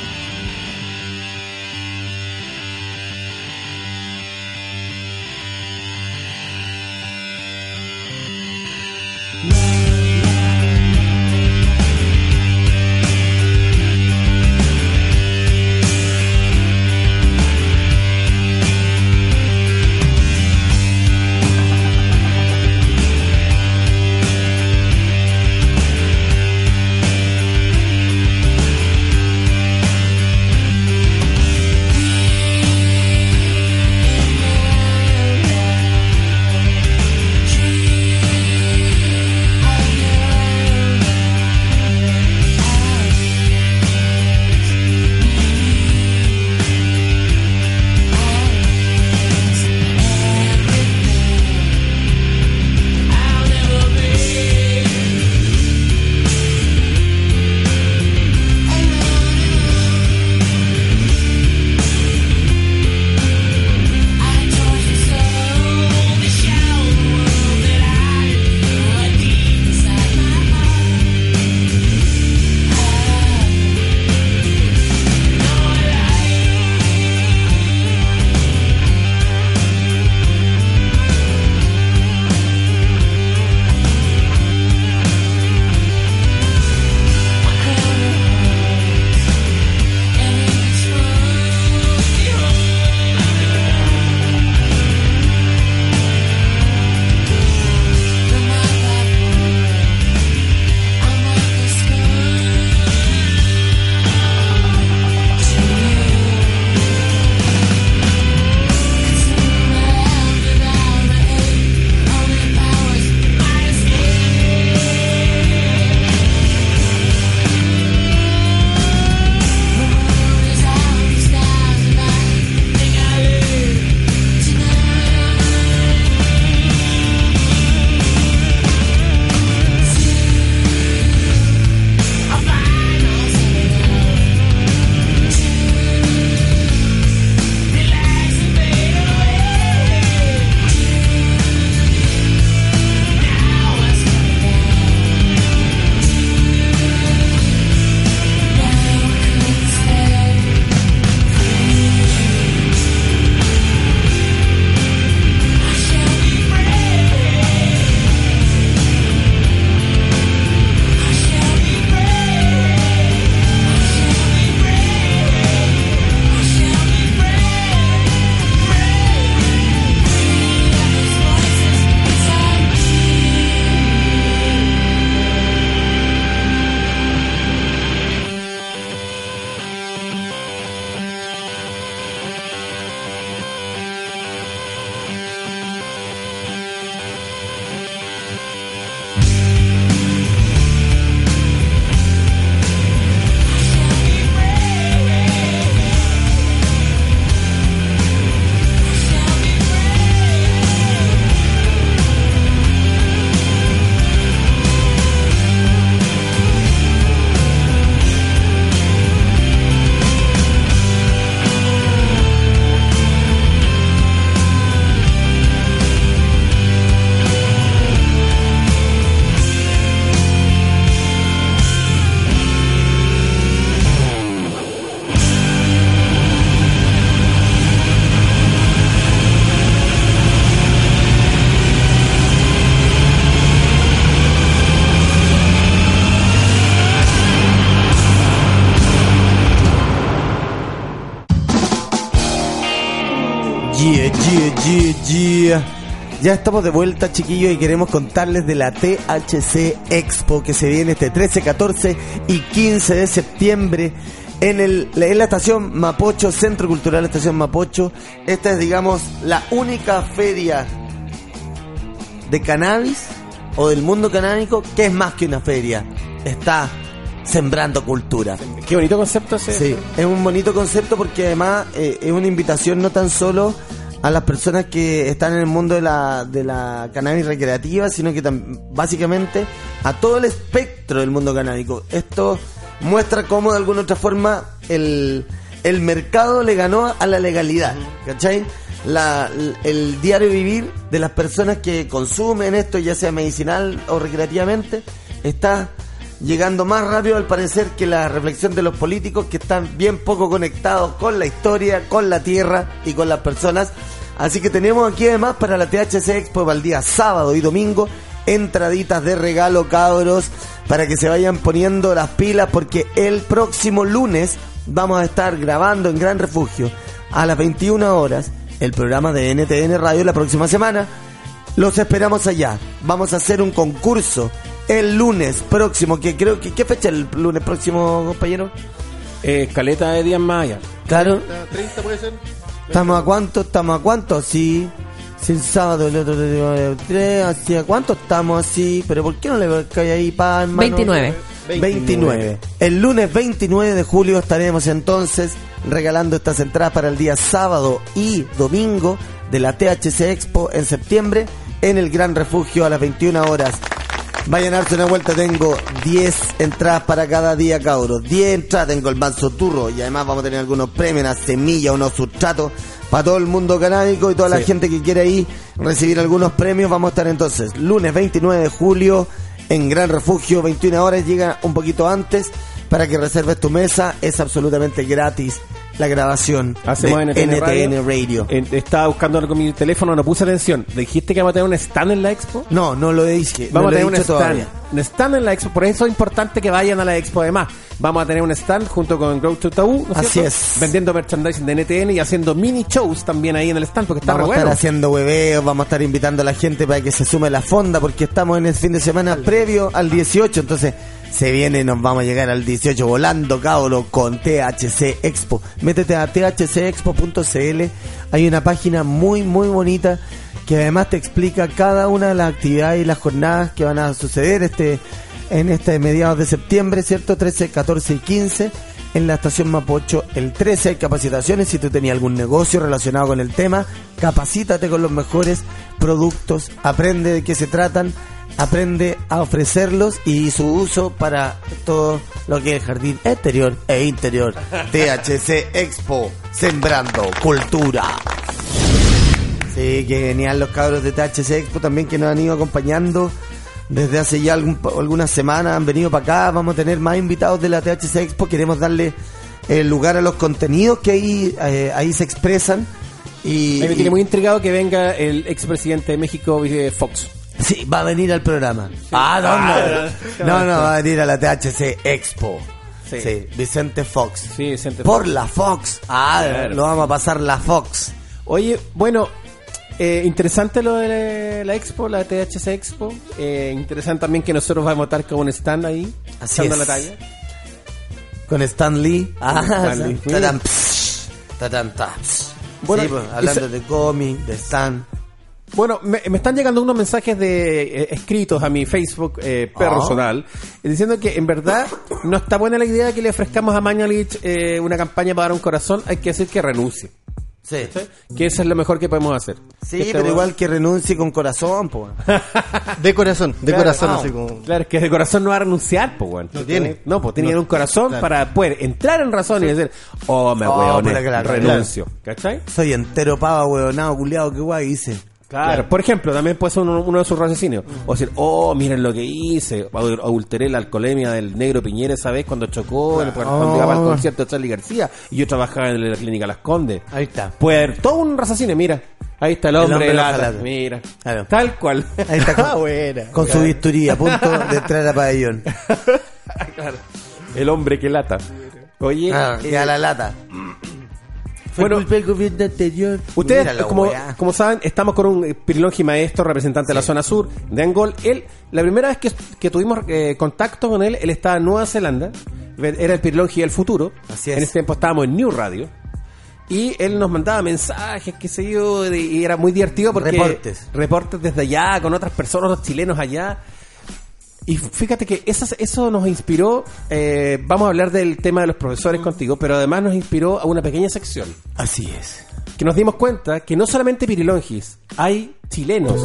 Ya estamos de vuelta, chiquillos, y queremos contarles de la THC Expo que se viene este 13, 14 y 15 de septiembre en, el, en la estación Mapocho, Centro Cultural Estación Mapocho. Esta es, digamos, la única feria de cannabis o del mundo canábico que es más que una feria. Está sembrando cultura. Qué bonito concepto ese. Sí, es un bonito concepto porque además eh, es una invitación no tan solo a las personas que están en el mundo de la, de la cannabis recreativa, sino que básicamente a todo el espectro del mundo canábico. Esto muestra cómo de alguna otra forma el, el mercado le ganó a la legalidad, ¿cachai? La, el diario vivir de las personas que consumen esto, ya sea medicinal o recreativamente, está llegando más rápido al parecer que la reflexión de los políticos que están bien poco conectados con la historia, con la tierra y con las personas. Así que tenemos aquí además para la THC Expo para el día sábado y domingo entraditas de regalo cabros para que se vayan poniendo las pilas porque el próximo lunes vamos a estar grabando en Gran Refugio a las 21 horas el programa de NTN Radio la próxima semana. Los esperamos allá. Vamos a hacer un concurso el lunes próximo, que creo que... ¿Qué fecha el lunes próximo, compañero? Eh, caleta de días más allá. Claro. 30 puede ser. ¿Estamos a cuánto? ¿Estamos a cuánto? Sí. Si el sábado, el otro día, tres, así a cuánto estamos así. Pero ¿por qué no le cae ahí pa, hermano? 29. 29. El lunes 29 de julio estaremos entonces regalando estas entradas para el día sábado y domingo de la THC Expo en septiembre en el Gran Refugio a las 21 horas. Vayan a darse una vuelta, tengo 10 entradas para cada día, cabros. 10 entradas, tengo el manso turro y además vamos a tener algunos premios, una semilla, unos sustratos para todo el mundo canábico y toda la gente que quiere ahí recibir algunos premios. Vamos a estar entonces lunes 29 de julio en Gran Refugio, 21 horas, llega un poquito antes para que reserves tu mesa, es absolutamente gratis la grabación Hacemos de NTN, Radio. Eh, estaba buscando algo con mi teléfono, no puse atención. ¿Dijiste que vamos a tener un stand en la expo? No, no lo dije. Vamos no a tener un stand. todavía. Un stand en la expo. Por eso es importante que vayan a la expo además. Vamos a tener un stand junto con Grow to Taboo. ¿no es Así cierto? es. Vendiendo merchandising de NTN y haciendo mini shows también ahí en el stand porque está Vamos a estar bueno. haciendo hueveos, vamos a estar invitando a la gente para que se sume a la fonda porque estamos en el fin de semana previo al 18, entonces se viene, nos vamos a llegar al 18 volando, cabro, con THC Expo. Métete a thcexpo.cl, hay una página muy, muy bonita que además te explica cada una de las actividades y las jornadas que van a suceder este en este mediados de septiembre, ¿cierto? 13, 14 y 15 en la estación Mapocho. El 13 hay capacitaciones. Si tú tenías algún negocio relacionado con el tema, capacítate con los mejores productos, aprende de qué se tratan, aprende a ofrecerlos y su uso para todo lo que es jardín exterior e interior. THC Expo, sembrando cultura. Sí, qué genial los cabros de THC Expo también que nos han ido acompañando desde hace ya algún- algunas semanas, han venido para acá, vamos a tener más invitados de la THC Expo, queremos darle eh, lugar a los contenidos que ahí, eh, ahí se expresan. Y, me y- tiene muy intrigado que venga el expresidente de México, eh, Fox. Sí, va a venir al programa. Ah, ¿dónde? No, no, va a venir a la THC Expo. Sí, Sí. Vicente Fox. Sí, Vicente Por Fox. la Fox. Ah, Claro. lo vamos a pasar la Fox. Oye, bueno, eh, interesante lo de la expo, la THC Expo. Eh, interesante también que nosotros vamos a estar con un stand ahí, Así es. la talla. Con Stan Lee. Ah, Stan Lee. tatán, pss, tatán, ta, pss. Bueno, Sí, pues, hablando de cómic, de Stan. Bueno, me, me están llegando unos mensajes de eh, escritos a mi Facebook eh, personal eh, diciendo que en verdad no está buena la idea de que le ofrezcamos a Mañalich eh, una campaña para dar un corazón. Hay que decir que renuncie. Sí. Que eso es lo mejor que podemos hacer. Sí, Este pero igual que renuncie con corazón, pues. De corazón, de Claro, corazón, no. así como. Claro, es que de corazón no va a renunciar, pues, weón. No tiene. No, pues tiene No. un corazón Claro. para poder entrar en razón y decir, oh, me Oh, claro, renuncio. ¿Cachai? Soy entero pava, huevonado, culiado, qué guay hice. Claro. Por ejemplo, también puede ser uno, uno de sus raciocinios. O decir, oh, miren lo que hice. Adul- Adulteré la alcoholemia del negro Piñera esa vez cuando chocó, en el- cuando iba al Oh. concierto de Charlie García. Y yo trabajaba en la clínica Las Condes. Ahí está. Puede haber todo un raciocinio, mira. Ahí está el hombre, hombre de lata. Mira. Claro. Tal cual. Ahí está con, Ah, buena. con su bisturí a punto de entrar a pabellón. Claro. El hombre que lata. Oye, Ah, eh, a la lata. Fue Bueno, culpa del gobierno anterior. Ustedes, Mira la como, como saben, estamos con un Pirilongi maestro, representante de la zona sur de Angol. Él, la primera vez que, que tuvimos eh, contacto con él, él estaba en Nueva Zelanda. Era el Pirilongi del futuro. Así es. En ese tiempo estábamos en New Radio. Y él nos mandaba mensajes, qué sé yo, y era muy divertido porque... Reportes. Reportes desde allá, con otras personas, los chilenos allá. Y fíjate que eso, eso nos inspiró, eh, vamos a hablar del tema de los profesores contigo, pero además nos inspiró a una pequeña sección Así es. que nos dimos cuenta que no solamente Pirilongis, hay chilenos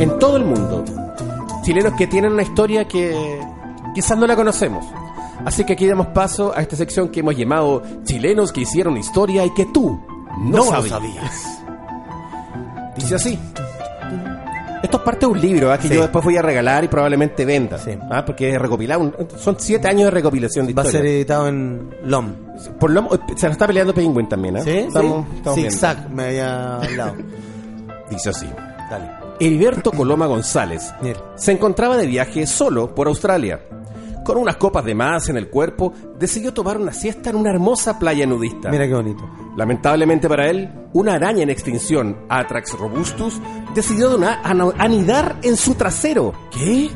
en todo el mundo. Chilenos que tienen una historia que quizás no la conocemos. Así que aquí damos paso a esta sección que hemos llamado Chilenos que hicieron historia y que tú no, sabías. sabías. Dice así. Esto es parte de un libro ¿ah? que Sí. yo después voy a regalar y probablemente venda. Sí. ¿ah? Porque es recopilado. un- son siete años de recopilación de Va a ser editado en LOM. Por lo- se lo está peleando Penguin también. ¿ah? ¿Sí? Estamos, sí. estamos viendo. Zigzag me había hablado. Dice así. Dale. Heriberto Coloma González se encontraba de viaje solo por Australia. Con unas copas de más en el cuerpo, decidió tomar una siesta en una hermosa playa nudista. Mira qué bonito. Lamentablemente para él, una araña en extinción, Atrax robustus, decidió anidar en su trasero. ¿Qué?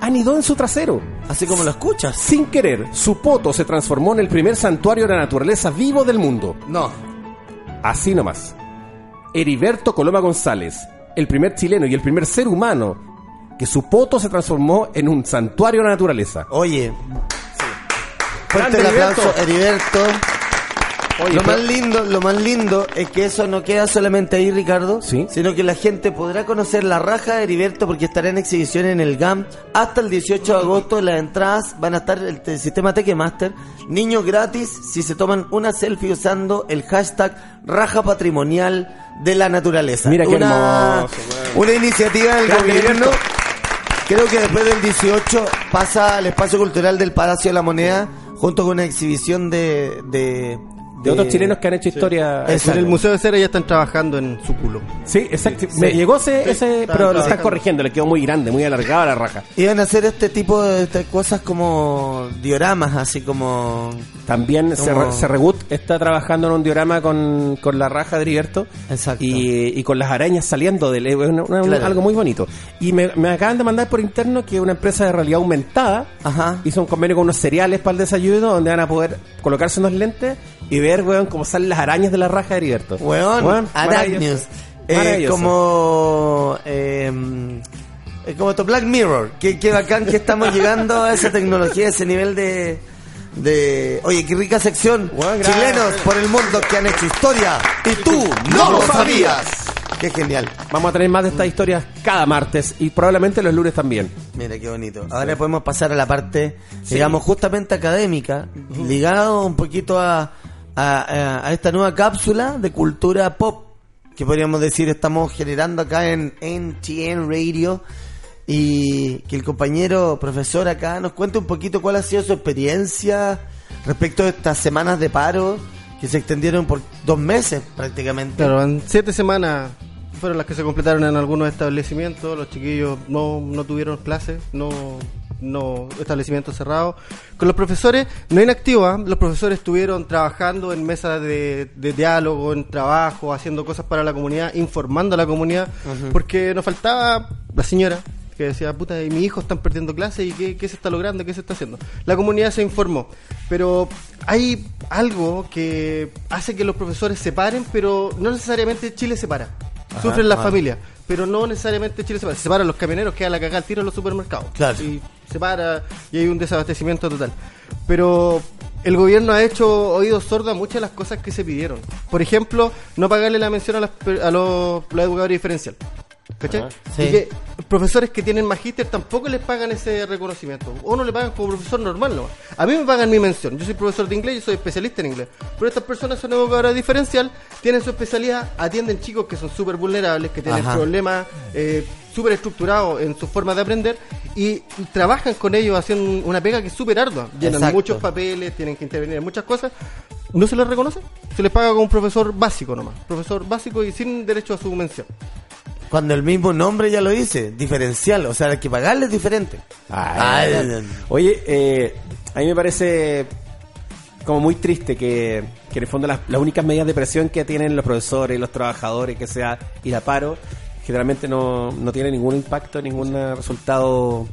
Anidó en su trasero. Así como lo escuchas. Sin querer, su poto se transformó en el primer santuario de la naturaleza vivo del mundo. No. Así nomás. Heriberto Coloma González, el primer chileno y el primer ser humano que su poto se transformó en un santuario de la naturaleza. Oye. Fuerte Grande, el aplauso, Heriberto. Oye, lo pero- más lindo, lo más lindo es que eso no queda solamente ahí, Ricardo, Sí. sino que la gente podrá conocer la raja de Heriberto porque estará en exhibición en el GAM hasta el 18 de agosto. Las entradas van a estar el, el sistema Master. Niños gratis si se toman una selfie usando el hashtag raja patrimonial de la naturaleza. Mira qué una, hermoso, una iniciativa del gobierno. Heriberto. Creo que después del 18 pasa al espacio cultural del Palacio de la Moneda junto con una exhibición de... De, de otros chilenos que han hecho historia. Exacto. En el Museo de Cera ya están trabajando en su culo. Sí, exacto. Me llegó ese, Sí, ese pero lo está- están corrigiendo, le quedó muy grande, muy alargada la raja. Iban a hacer este tipo de, de cosas como dioramas, así como... También se Como- re- Serregut está trabajando en un diorama con, con la raja de Heriberto Exacto. y, y con las arañas saliendo de él. Es una- una- Claro. algo muy bonito. Y me, me acaban de mandar por interno que una empresa de realidad aumentada Ajá. hizo un convenio con unos cereales para el desayuno donde van a poder colocarse unos lentes y ver, weón, cómo salen las arañas de la raja de Heriberto. Weón, Weón. Eh, como... Eh, eh, como tu Black Mirror. Qué, qué bacán que estamos llegando a esa tecnología, a ese nivel de... de Oye, qué rica sección. Chilenos por el mundo que han hecho historia. Y tú no lo sabías. Qué genial. Vamos a tener más de estas historias cada martes y probablemente los lunes también. Mira qué bonito. Ahora podemos pasar a la parte, digamos, justamente académica, ligado un poquito a, a, a- esta nueva cápsula de cultura pop que podríamos decir estamos generando acá en NTN Radio y que el compañero profesor acá nos cuente un poquito cuál ha sido su experiencia respecto a estas semanas de paro que se extendieron por dos meses prácticamente. Claro, en siete semanas fueron las que se completaron en algunos establecimientos. Los chiquillos no, no tuvieron clases, no, no establecimientos cerrados. Con los profesores, no inactivos, ¿ah? los profesores estuvieron trabajando en mesas de, de diálogo, en trabajo, haciendo cosas para la comunidad, informando a la comunidad, porque nos faltaba la señora que decía, puta, y mis hijos están perdiendo clases y qué, qué se está logrando, qué se está haciendo. La comunidad se informó, pero hay algo que hace que los profesores se paren, pero no necesariamente Chile se para. Sufren las familias, pero no necesariamente Chile se para. Se separan los camioneros, queda la cagada al tiro en los supermercados. Claro. Y se para y hay un desabastecimiento total. Pero el gobierno ha hecho oídos sordos a muchas de las cosas que se pidieron. Por ejemplo, no pagarle la mención a, las a los, los educadores diferenciales. ¿Cachai? Sí. Y que profesores que tienen magíster tampoco les pagan ese reconocimiento. O no le pagan como profesor normal nomás. A mí me pagan mi mención. Yo soy profesor de inglés, yo soy especialista en inglés. Pero estas personas son educadoras diferencial, tienen su especialidad, atienden chicos que son súper vulnerables, que tienen Ajá. problemas eh, súper estructurados en su forma de aprender y trabajan con ellos haciendo una pega que es súper ardua. Llenan Exacto. muchos papeles, tienen que intervenir en muchas cosas. No se les reconoce, se les paga como un profesor básico nomás. Profesor básico y sin derecho a su mención. Cuando el mismo nombre ya lo dice, diferencial, o sea, hay que pagarle es diferente. Ay, Ay, Oye, eh, a mí me parece como muy triste que que en el fondo las, las únicas medidas de presión que tienen los profesores, los trabajadores, que sea ir a paro, generalmente no, no tiene ningún impacto, ningún resultado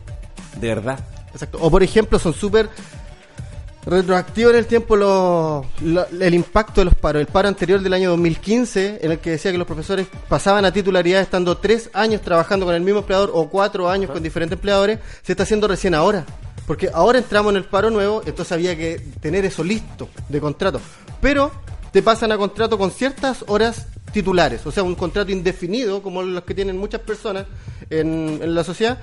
de verdad. Exacto. O por ejemplo, son súper retroactivos en el tiempo lo- lo- el impacto de los paros. El paro anterior del año 2015, en el que decía que los profesores pasaban a titularidad estando tres años trabajando con el mismo empleador o cuatro años con diferentes empleadores, se está haciendo recién ahora. Porque ahora entramos en el paro nuevo, entonces había que tener eso listo de contrato. Pero te pasan a contrato con ciertas horas titulares, o sea, un contrato indefinido, como los que tienen muchas personas en, en la sociedad,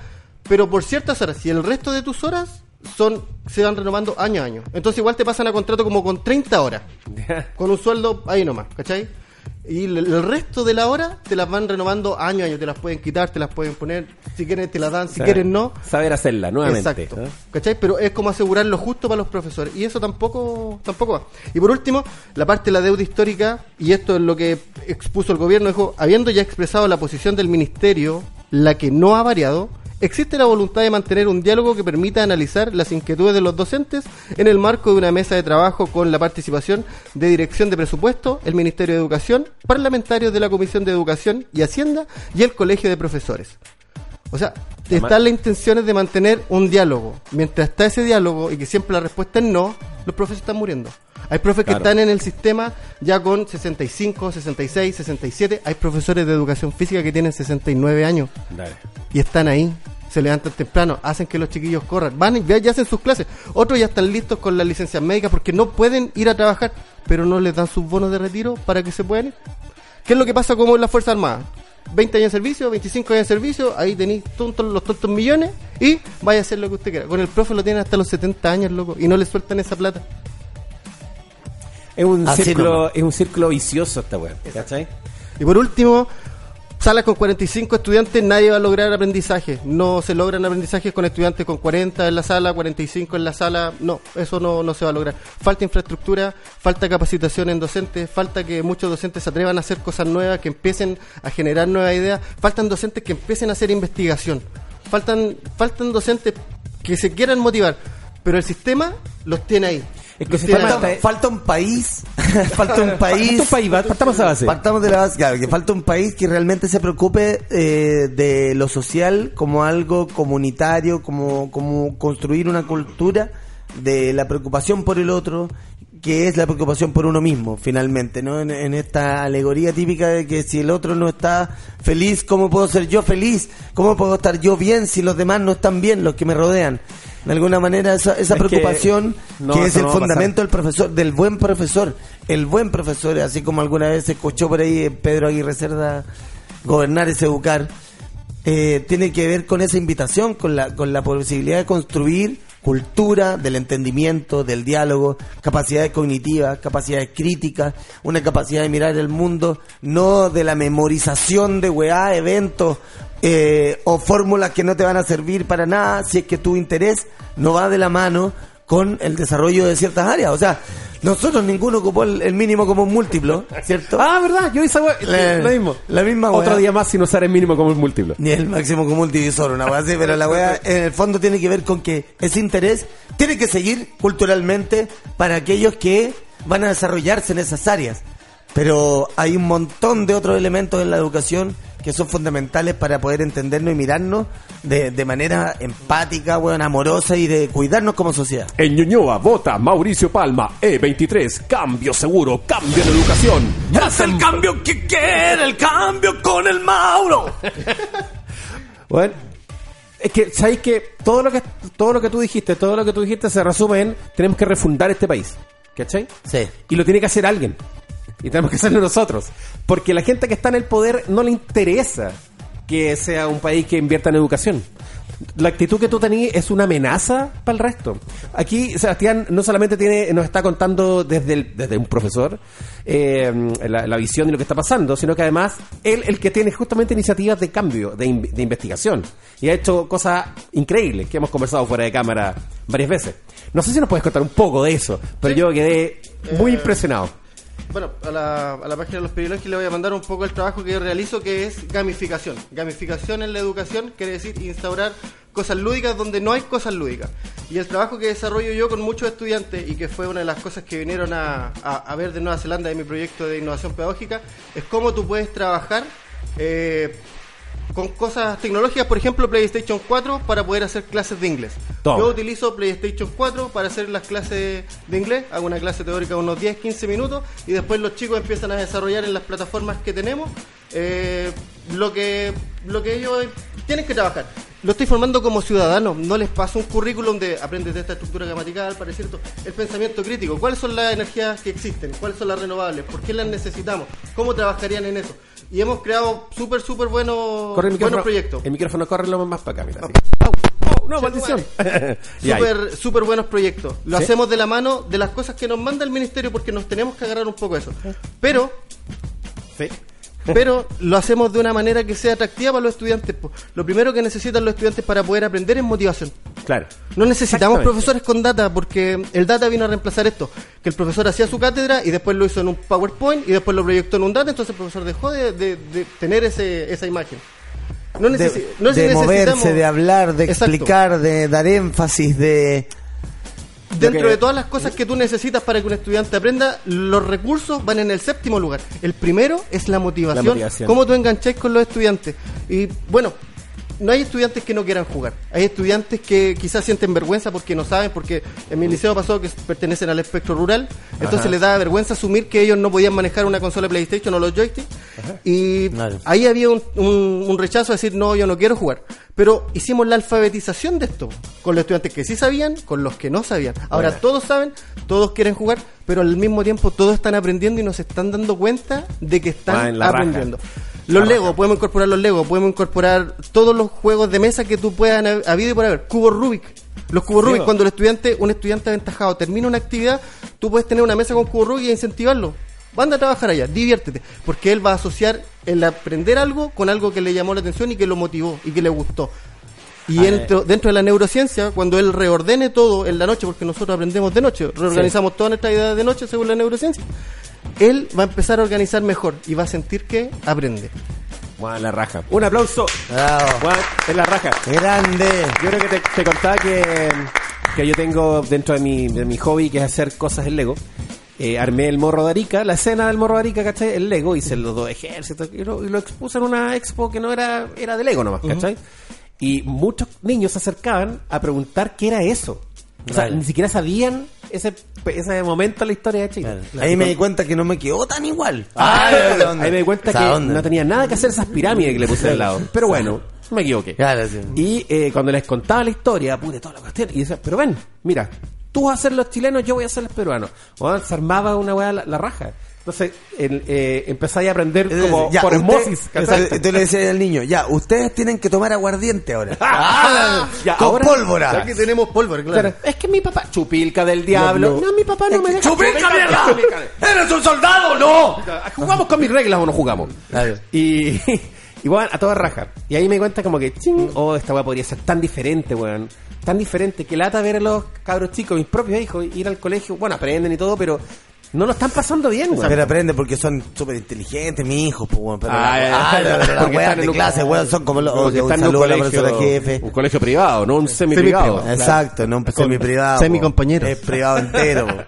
pero por ciertas horas. Y el resto de tus horas son se van renovando año a año. Entonces igual te pasan a contrato como con 30 horas, con un sueldo ahí nomás, ¿cachai? Y el, resto de la hora te las van renovando año a año, te las pueden quitar, te las pueden poner, si quieren te las dan, si Saber- quieren no. Saber hacerla nuevamente. Exacto. ¿Cachai? Pero es como asegurar lo justo para los profesores. Y eso tampoco, tampoco va. Y por último, la parte de la deuda histórica, y esto es lo que expuso el gobierno, dijo, habiendo ya expresado la posición del ministerio, la que no ha variado, existe la voluntad de mantener un diálogo que permita analizar las inquietudes de los docentes en el marco de una mesa de trabajo con la participación de Dirección de Presupuesto, el Ministerio de Educación, parlamentarios de la Comisión de Educación y Hacienda y el Colegio de Profesores. O sea, están las intenciones de mantener un diálogo. Mientras está ese diálogo y que siempre la respuesta es no, los profes están muriendo. Hay profes Claro. que están en el sistema ya con 65, 66, 67. Hay profesores de educación física que tienen 69 años Dale. y están ahí. Se levantan temprano, hacen que los chiquillos corran, van y ya hacen sus clases. Otros ya están listos con las licencias médicas porque no pueden ir a trabajar, pero no les dan sus bonos de retiro para que se puedan ir. ¿Qué es lo que pasa como en las Fuerzas Armadas? 20 años de servicio, 25 años de servicio, ahí tenéis tontos, los tontos millones y vaya a hacer lo que usted quiera. Con el profe lo tienen hasta los 70 años, loco, y no le sueltan esa plata. Es un, Así círculo, nomás. es un círculo vicioso esta weá. ¿Cachai? Y por último, salas con 45 estudiantes, nadie va a lograr aprendizaje. No se logran aprendizajes con estudiantes con 40 en la sala, 45 en la sala. No, eso no, no se va a lograr. Falta infraestructura, falta capacitación en docentes, falta que muchos docentes se atrevan a hacer cosas nuevas, que empiecen a generar nuevas ideas. Faltan docentes que empiecen a hacer investigación. Faltan, faltan docentes que se quieran motivar. Pero el sistema los tiene ahí. Está- Falta un país, falta un país. Falta un país, partamos a base. Partamos de la base, claro, que falta un país que realmente se preocupe eh, de lo social como algo comunitario, como, como construir una cultura de la preocupación por el otro, que es la preocupación por uno mismo, finalmente, ¿no? En, en esta alegoría típica de que si el otro no está feliz, ¿cómo puedo ser yo feliz? ¿Cómo puedo estar yo bien si los demás no están bien, los que me rodean? De alguna manera esa, esa Es que preocupación no, que es el no fundamento del profesor, del buen profesor. El buen profesor, así como alguna vez se escuchó por ahí eh, Pedro Aguirre Cerda, gobernar es educar, eh, tiene que ver con esa invitación, con la, con la posibilidad de construir cultura del entendimiento, del diálogo, capacidades cognitivas, capacidades críticas, una capacidad de mirar el mundo, no de la memorización de weá, eventos eh, o fórmulas que no te van a servir para nada si es que tu interés no va de la mano con el desarrollo de ciertas áreas. O sea, nosotros ninguno ocupó el, el mínimo como un múltiplo, ¿cierto? Ah, ¿verdad? Yo hice La- lo mismo. La misma Otro día más sin usar el mínimo como un múltiplo. Ni el máximo común divisor, una weá así, pero la weá en el fondo tiene que ver con que ese interés tiene que seguir culturalmente para aquellos que van a desarrollarse en esas áreas. Pero hay un montón de otros elementos en la educación que son fundamentales para poder entendernos y mirarnos de, de manera empática, weón, amorosa y de cuidarnos como sociedad. En Ñuñoa vota Mauricio Palma, E23, cambio seguro, cambio en educación. ¡Es el cambio que quiere, el cambio con el Mauro! Bueno, es que, ¿sabéis que todo lo que todo lo que tú dijiste, todo lo que tú dijiste se resume en tenemos que refundar este país? ¿Cachai? Sí. Y lo tiene que hacer alguien. Y tenemos que hacerlo nosotros. Porque la gente que está en el poder no le interesa que sea un país que invierta en educación. La actitud que tú tenías es una amenaza para el resto. Aquí Sebastián no solamente tiene, nos está contando desde, el- desde un profesor eh, la, la visión de lo que está pasando, sino que además él el que tiene justamente iniciativas de cambio, de, in- de investigación. Y ha hecho cosas increíbles que hemos conversado fuera de cámara varias veces. No sé si nos puedes contar un poco de eso, pero yo quedé muy Eh, impresionado. Bueno, a la, a la página de los Pirilongi le voy a mandar un poco el trabajo que yo realizo, que es gamificación. Gamificación en la educación quiere decir instaurar cosas lúdicas donde no hay cosas lúdicas. Y el trabajo que desarrollo yo con muchos estudiantes y que fue una de las cosas que vinieron a, a- ver de Nueva Zelanda de mi proyecto de innovación pedagógica es cómo tú puedes trabajar eh, con cosas tecnológicas, por ejemplo PlayStation 4 para poder hacer clases de inglés. Toma. Yo utilizo PlayStation 4 para hacer las clases de inglés, hago una clase teórica de unos 10, 15 minutos y después los chicos empiezan a desarrollar en las plataformas que tenemos eh, lo que lo que ellos tienen que trabajar. Lo estoy formando como ciudadano, no les paso un currículum de aprendes de esta estructura gramatical, para cierto, el pensamiento crítico, cuáles son las energías que existen, cuáles son las renovables, por qué las necesitamos, cómo trabajarían en eso. Y hemos creado súper, súper buenos, buenos proyectos. El micrófono corre lo más para acá, mira. Au. Oh, no, maldición. Súper, súper buenos proyectos. Lo ¿Sí? hacemos de la mano de las cosas que nos manda el ministerio porque nos tenemos que agarrar un poco a eso. Pero, Sí. Pero lo hacemos de una manera que sea atractiva para los estudiantes. Lo primero que necesitan los estudiantes para poder aprender es motivación. Claro. No necesitamos profesores con data porque el data vino a reemplazar esto. Que el profesor hacía su cátedra y después lo hizo en un PowerPoint y después lo proyectó en un data, entonces el profesor dejó de, de- de tener ese, esa imagen. No, De, necesi- no de necesitamos- moverse, de hablar, de Exacto. explicar, de dar énfasis, de... Dentro que- de todas las cosas que tú necesitas para que un estudiante aprenda, los recursos van en el séptimo lugar. El primero es la motivación. La motivación. Cómo tú engancháis con los estudiantes. Y bueno, no hay estudiantes que no quieran jugar. Hay estudiantes que quizás sienten vergüenza porque no saben, porque en mi liceo pasó que pertenecen al espectro rural. Entonces Ajá. les da vergüenza asumir que ellos no podían manejar una consola PlayStation o los joysticks. Y ahí había un, un- un rechazo a decir, no, yo no quiero jugar. Pero hicimos la alfabetización de esto, con los estudiantes que sí sabían, con los que no sabían. Ahora todos saben, todos quieren jugar, pero al mismo tiempo todos están aprendiendo y nos están dando cuenta de que están raja. Los Lego, podemos incorporar los Lego, podemos incorporar todos los juegos de mesa que tú puedas ha- habido y por haber. Cubo Rubik. Los cubos Sí, Rubik, cuando el estudiante, un estudiante aventajado termina una actividad, tú puedes tener una mesa con cubo Rubik e incentivarlo. Anda a trabajar allá, diviértete. Porque él va a asociar el aprender algo con algo que le llamó la atención y que lo motivó y que le gustó. Y dentro, dentro de la neurociencia, cuando él reordene todo en la noche, porque nosotros aprendemos de noche, reorganizamos todas nuestras ideas de noche según la neurociencia, él va a empezar a organizar mejor y va a sentir que aprende. Bueno, la raja. Un aplauso. Bravo. Bueno, es la raja. Grande. Yo creo que te, te contaba que, que yo tengo dentro de mi, de mi hobby, que es hacer cosas en Lego. Eh, armé el morro de Arica, la escena del morro de Arica, ¿cachai? El Lego, hice los dos ejércitos y lo, y lo expuse en una expo que no era, era de Lego nomás, ¿cachai? Y muchos niños se acercaban a preguntar qué era eso. O sea, ni siquiera sabían ese, ese momento en la historia de Chile. Ahí me di cuenta que no me quedó tan igual. Ah, ¿de ahí me di cuenta ¿Esa que no tenía nada que hacer esas pirámides que le puse al lado. Pero bueno, me equivoqué. Claro, sí. Y eh, cuando les contaba la historia, pude toda la cuestión, y decía, pero ven, mira, tú vas a ser los chilenos, yo voy a ser los peruanos. Bueno, se armaba una weá la, la raja. Entonces, el, eh, empezáis a aprender como Ya, por osmosis. Entonces le decías al niño, ya, ustedes tienen que tomar aguardiente ahora. Ah, ya, con ahora- pólvora. Ya que tenemos pólvora, claro. Es que mi papá, chupilca del diablo. No, mi papá no me deja. ¡Chupilca, mierda! chupilca. ¡Eres un soldado, no! ¿Jugamos con mis reglas o no jugamos? Claro. Y, bueno, a toda raja. Y ahí me di cuenta como que, ching, oh, esta weá podría ser tan diferente, weón. Tan diferente que lata ver a los cabros chicos, mis propios hijos, ir al colegio. Bueno, aprenden y todo, pero no lo están pasando bien, weón. Pero aprende porque son súper inteligentes, mis hijos, pues, weón. Pero Ah, la- ah, pero las Porque están en clase, weón, son como los... Un están en un la colegio, jefe. un colegio privado, no un semi-privado. Exacto, no un semi-privado. Semi-compañeros. Es privado entero.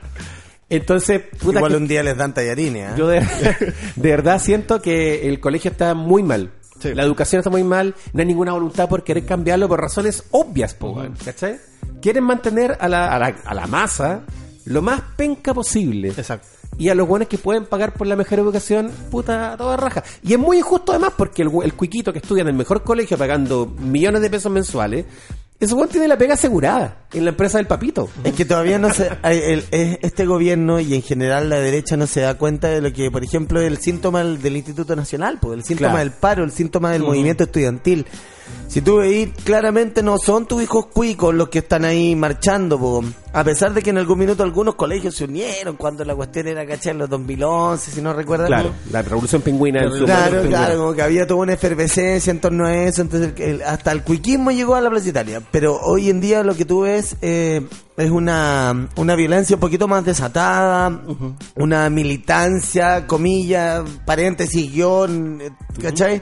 Entonces, puta Igual que- un día les dan tallarines, ¿eh? Yo de, de verdad siento que el colegio está muy mal. Sí. La educación está muy mal. No hay ninguna voluntad por querer cambiarlo por razones obvias, po, weón, ¿cachai? Quieren mantener a la, a, la, a la masa lo más penca posible. Exacto. Y a los buenos que pueden pagar por la mejor educación, puta, toda raja. Y es muy injusto además porque el, el cuiquito que estudia en el mejor colegio pagando millones de pesos mensuales, ese weón tiene la pega asegurada en la empresa del papito. Es que todavía no se, el- es- este gobierno y en general la derecha no se da cuenta de lo que, por ejemplo, el síntoma del, del Instituto Nacional, pues, el síntoma Claro. del paro, el síntoma del movimiento estudiantil. Si tú veis, claramente no son tus hijos cuicos los que están ahí marchando, po. a pesar de que en algún minuto algunos colegios se unieron cuando la cuestión era, ¿cachai? En los 2011, si no recuerdan. Claro, la revolución pingüina Claro, claro, como que había toda una efervescencia en torno a eso, entonces el- hasta el cuiquismo llegó a la Plaza Italia. Pero hoy en día lo que tú ves eh, es una, una violencia un poquito más desatada, una militancia, comillas, paréntesis, guion, eh, ¿cachai?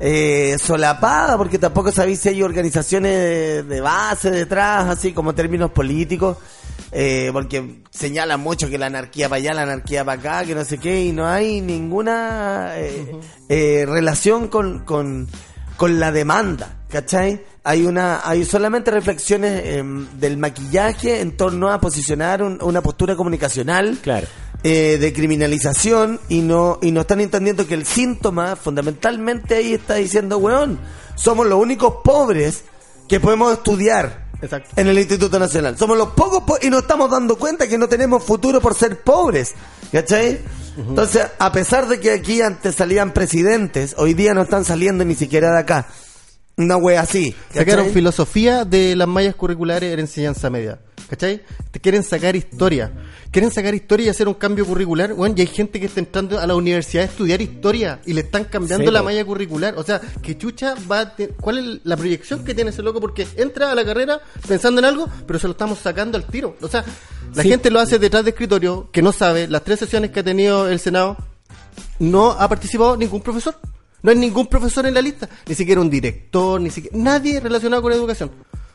Eh, solapada, porque tampoco sabéis si hay organizaciones de, base detrás, así como términos políticos, eh, porque señalan mucho que la anarquía para allá, la anarquía para acá, que no sé qué, y no hay ninguna eh, eh, relación con, con, con la demanda, ¿cachai? Hay una, hay solamente reflexiones em, del maquillaje en torno a posicionar un- una postura comunicacional Claro. Eh, de criminalización y no y no están entendiendo que el síntoma fundamentalmente ahí está diciendo weón somos los únicos pobres que podemos estudiar Exacto. en el Instituto Nacional somos los pocos po- y nos estamos dando cuenta que no tenemos futuro por ser pobres ¿cachai? entonces a pesar de que aquí antes salían presidentes hoy día no están saliendo ni siquiera de acá una wea así ¿cachai? Sacaron filosofía de las mallas curriculares en enseñanza media. ¿Cachai? Te quieren sacar historia. Quieren sacar historia y hacer un cambio curricular. Bueno, y hay gente que está entrando a la universidad a estudiar historia y le están cambiando la malla curricular. O sea, que chucha va a ¿Cuál es la proyección que tiene ese loco? Porque entra a la carrera pensando en algo, pero se lo estamos sacando al tiro. O sea, la Sí. gente lo hace detrás de escritorio, que no sabe. Las tres sesiones que ha tenido el Senado, no ha participado ningún profesor. No hay ningún profesor en la lista, ni siquiera un director, ni siquiera nadie relacionado con la educación.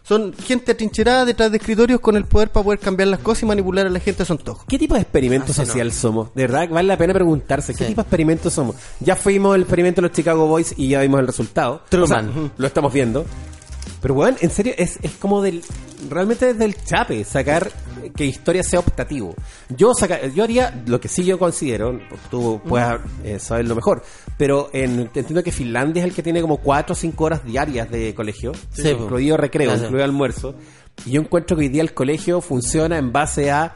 Son gente atrincherada detrás de escritorios con el poder para poder cambiar las cosas y manipular a la gente a su antojo. ¿Qué tipo de experimento Así no. social somos? De verdad, vale la pena preguntarse, ¿qué Sí. tipo de experimento somos? Ya fuimos el experimento de los Chicago Boys y ya vimos el resultado. Truman. O sea, lo estamos viendo. Pero bueno, en serio, es, es como del... Realmente es del chape sacar que historia sea optativo. Yo saca, yo haría lo que sí yo considero, tú puedes eh, saberlo mejor, pero en, entiendo que Finlandia es el que tiene como 4 o 5 horas diarias de colegio, Sí, incluido recreo, Claro. incluido almuerzo. Y yo encuentro que hoy día el colegio funciona en base a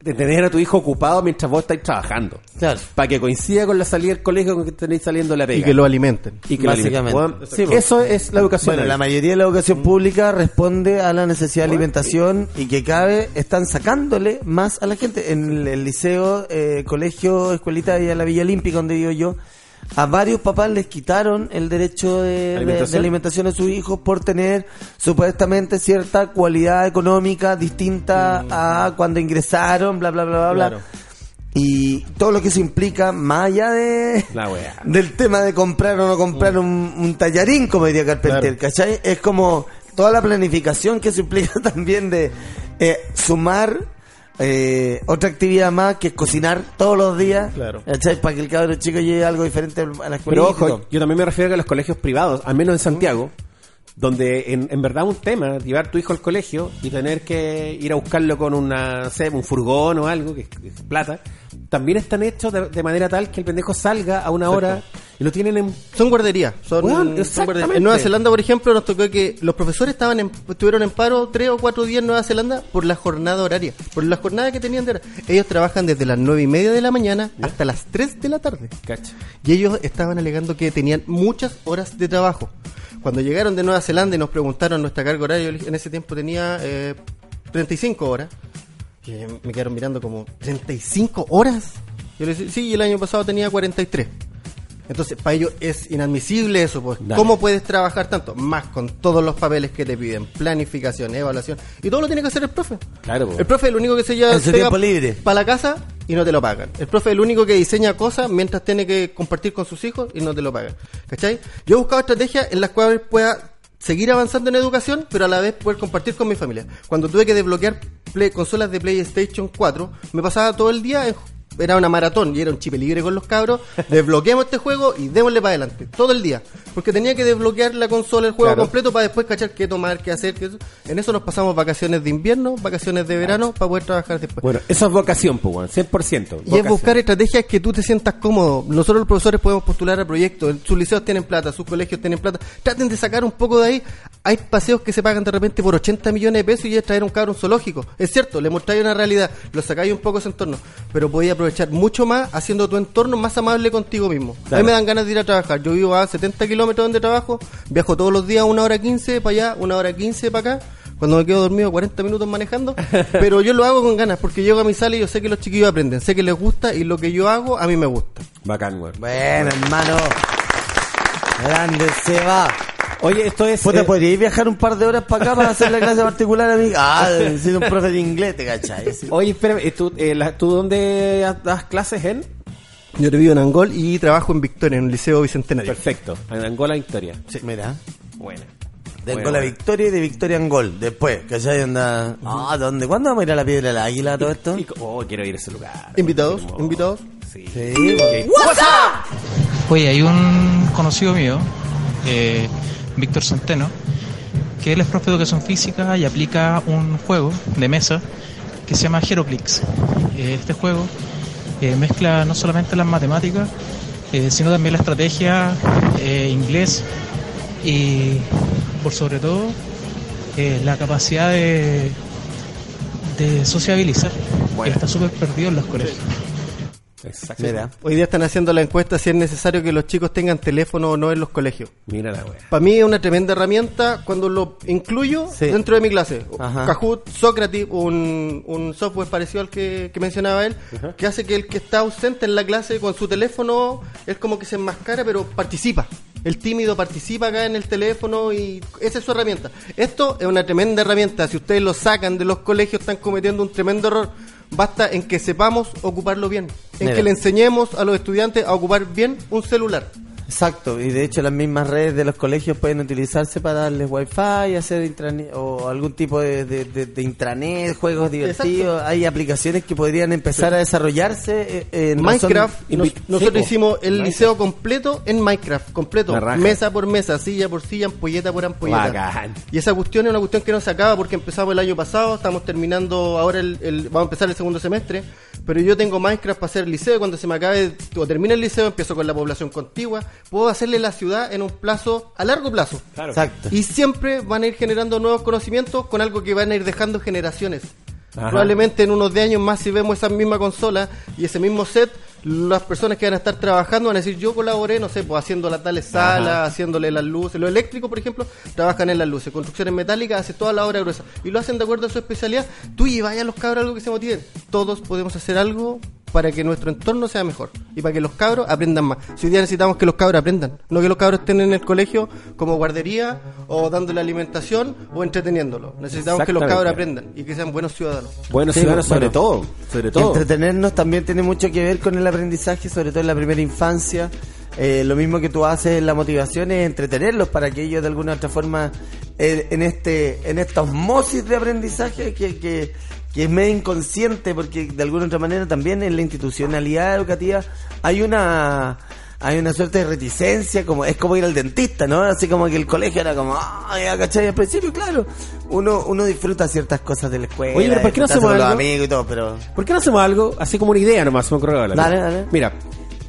de tener a tu hijo ocupado mientras vos estáis trabajando. Claro. Para que coincida con la salida del colegio con que tenéis saliendo la pega. Y que lo alimenten. Y que lo alimenten. Básicamente. Sí, eso es la educación. Bueno, la mayoría de la educación pública responde a la necesidad de alimentación y que cabe están sacándole más a la gente. En el, el liceo, eh, colegio, escuelita y a la Villa Olímpica donde vivo yo, a varios papás les quitaron el derecho de, de- de ¿Alimentación? alimentación a sus hijos por tener supuestamente cierta cualidad económica distinta a cuando ingresaron, bla, bla, bla, bla, bla. Y todo lo que eso implica, más allá de La wea. del tema de comprar o no comprar un, un tallarín, como diría Carpenter, ¿cachai? Es como toda la planificación que se implica también de eh, sumar eh, otra actividad más que es cocinar todos los días. Para que el cabrón chico llegue algo diferente a la escuela. Pero ojo, yo también me refiero a que los colegios privados, al menos en Santiago, donde en, en verdad un tema, llevar tu hijo al colegio y tener que ir a buscarlo con una, sé, un furgón o algo, que es, que es plata, también están hechos de, de manera tal que el pendejo salga a una hora y lo tienen en... Son guarderías. Son, Bueno, son guarderías. exactamente. En Nueva Zelanda, por ejemplo, nos tocó que los profesores estaban en, estuvieron en paro tres o cuatro días en Nueva Zelanda por la jornada horaria. Por la jornada que tenían de hora. Ellos trabajan desde las nueve y media de la mañana hasta las 3 de la tarde. Cacha. Y ellos estaban alegando que tenían muchas horas de trabajo. Cuando llegaron de Nueva Zelanda y nos preguntaron nuestra carga horaria, en ese tiempo tenía eh, 35 horas. Y me quedaron mirando como, ¿35 horas? Yo les decía, sí, y el año pasado tenía 43. Entonces, para ellos es inadmisible eso, pues. Dale. ¿Cómo puedes trabajar tanto? Más con todos los papeles que te piden, planificación, evaluación. Y todo lo tiene que hacer el profe. Claro, po. El profe es el único que se lleva para la casa y no te lo pagan. El profe es el único que diseña cosas mientras tiene que compartir con sus hijos y no te lo pagan. ¿Cachai? Yo he buscado estrategias en las cuales pueda seguir avanzando en educación, pero a la vez poder compartir con mi familia. Cuando tuve que desbloquear consolas de PlayStation 4, me pasaba todo el día en era una maratón y era un chip libre con los cabros. Desbloqueamos este juego y démosle para adelante. Todo el día. Porque tenía que desbloquear la consola, el juego Claro. completo para después cachar qué tomar, qué hacer. Qué. En eso nos pasamos vacaciones de invierno, vacaciones de verano para poder trabajar después. Bueno, eso es vocación, weón, 100%. Y es vocación. buscar estrategias que tú te sientas cómodo. Nosotros los profesores podemos postular a proyectos. Sus liceos tienen plata, sus colegios tienen plata. Traten de sacar un poco de ahí. Hay paseos que se pagan de repente por 80 millones de pesos y es traer un un zoológico. Es cierto, le mostráis una realidad, lo sacáis un poco ese entorno. Pero podéis aprovechar mucho más haciendo tu entorno más amable contigo mismo. A mí me dan ganas de ir a trabajar. Yo vivo a 70 kilómetros donde trabajo. Viajo todos los días una hora 15 para allá, una hora 15 para acá. Cuando me quedo dormido 40 minutos manejando. Pero yo lo hago con ganas porque llego a mi sala y yo sé que los chiquillos aprenden. Sé que les gusta y lo que yo hago a mí me gusta. Bacán, weón. Bueno, hermano. Grande se va. Oye, esto es... Puta, eh, ¿podríais viajar un par de horas para acá para hacer la clase particular a mí? Ah, soy un profe de inglés, te cachai. Sí. Oye, espérame, ¿y ¿tú, eh, la- ¿tú dónde das clases en? Yo te vivo en Angol y trabajo en Victoria, en el Liceo Bicentenario. Perfecto. En Angola, Victoria. Mira. Buena. De Bueno, Angola bueno. Victoria y de Victoria en gol. Después, que ya anda. Ah, ¿dónde? ¿Cuándo vamos a ir a la piedra del águila todo esto? Y- Oh, quiero ir a ese lugar. ¿Invitados? ¿Invitados? Sí. Sí, Ok. Oye, hay un conocido mío, eh, Víctor Centeno, que él es profe de educación física y aplica un juego de mesa que se llama Heroclix. Eh, este juego eh, mezcla no solamente las matemáticas, eh, sino también la estrategia, inglés y por sobre todo la capacidad de, de sociabilizar. Bueno. que está súper perdido en los colegios. Exacto. Mira. Hoy día están haciendo la encuesta si es necesario que los chicos tengan teléfono o no en los colegios. Mira la wea. Para mí es una tremenda herramienta cuando lo incluyo Sí. dentro de mi clase. Ajá. Kahoot, Socrates, un, un software parecido al que, que mencionaba él, que hace que el que está ausente en la clase con su teléfono es como que se enmascara, pero participa. El tímido participa acá en el teléfono y esa es su herramienta. Esto es una tremenda herramienta. Si ustedes lo sacan de los colegios, están cometiendo un tremendo error. Basta en que sepamos ocuparlo bien. En que le enseñemos a los estudiantes a ocupar bien un celular. Exacto, y de hecho las mismas redes de los colegios pueden utilizarse para darles wifi, hacer intranet o algún tipo de, de- de- de intranet, juegos divertidos. Hay aplicaciones que podrían empezar a desarrollarse eh, en Minecraft, nos- invi- nosotros hicimos el liceo completo en Minecraft, completo, mesa por mesa, silla por silla, ampolleta por ampolleta. Bacán. Y esa cuestión es una cuestión que no se acaba porque empezamos el año pasado, estamos terminando ahora el, el- vamos a empezar el segundo semestre, pero yo tengo Minecraft para hacer el liceo, cuando se me acabe o termine el liceo empiezo con la población contigua, puedo hacerle la ciudad en un plazo a largo plazo. Claro. Exacto. Y siempre van a ir generando nuevos conocimientos con algo que van a ir dejando generaciones. Ajá. Probablemente en unos de años más, si vemos esa misma consola y ese mismo set, las personas que van a estar trabajando van a decir, yo colaboré, no sé, pues haciendo la tales salas, haciéndole las luces. Los eléctricos, por ejemplo, trabajan en las luces. Construcciones metálicas, hace toda la obra gruesa. Y lo hacen de acuerdo a su especialidad. Tú y vaya a los cabros algo que se motiven. Todos podemos hacer algo para que nuestro entorno sea mejor y para que los cabros aprendan más. Si hoy día necesitamos que los cabros aprendan, no que los cabros estén en el colegio como guardería o dándole alimentación o entreteniéndolo. Necesitamos que los cabros aprendan y que sean buenos ciudadanos. Bueno, Sí, ciudadanos, sobre bueno. todo. Sobre todo. Entretenernos también tiene mucho que ver con el aprendizaje, sobre todo en la primera infancia. Eh, lo mismo que tú haces en la motivación es entretenerlos para que ellos de alguna u otra forma eh, en este en esta osmosis de aprendizaje que, que, que es medio inconsciente porque de alguna u otra manera también en la institucionalidad educativa hay una hay una suerte de reticencia, como es como ir al dentista, ¿no? Así como que el colegio era como, ah, ya, ¿cachai? Al principio, claro, uno, uno disfruta ciertas cosas de la escuela, Oye, pero ¿por qué no hacemos los algo? amigos y todo, pero... ¿Por qué no hacemos algo así como una idea nomás? Me ahora. Dale, dale. Mira,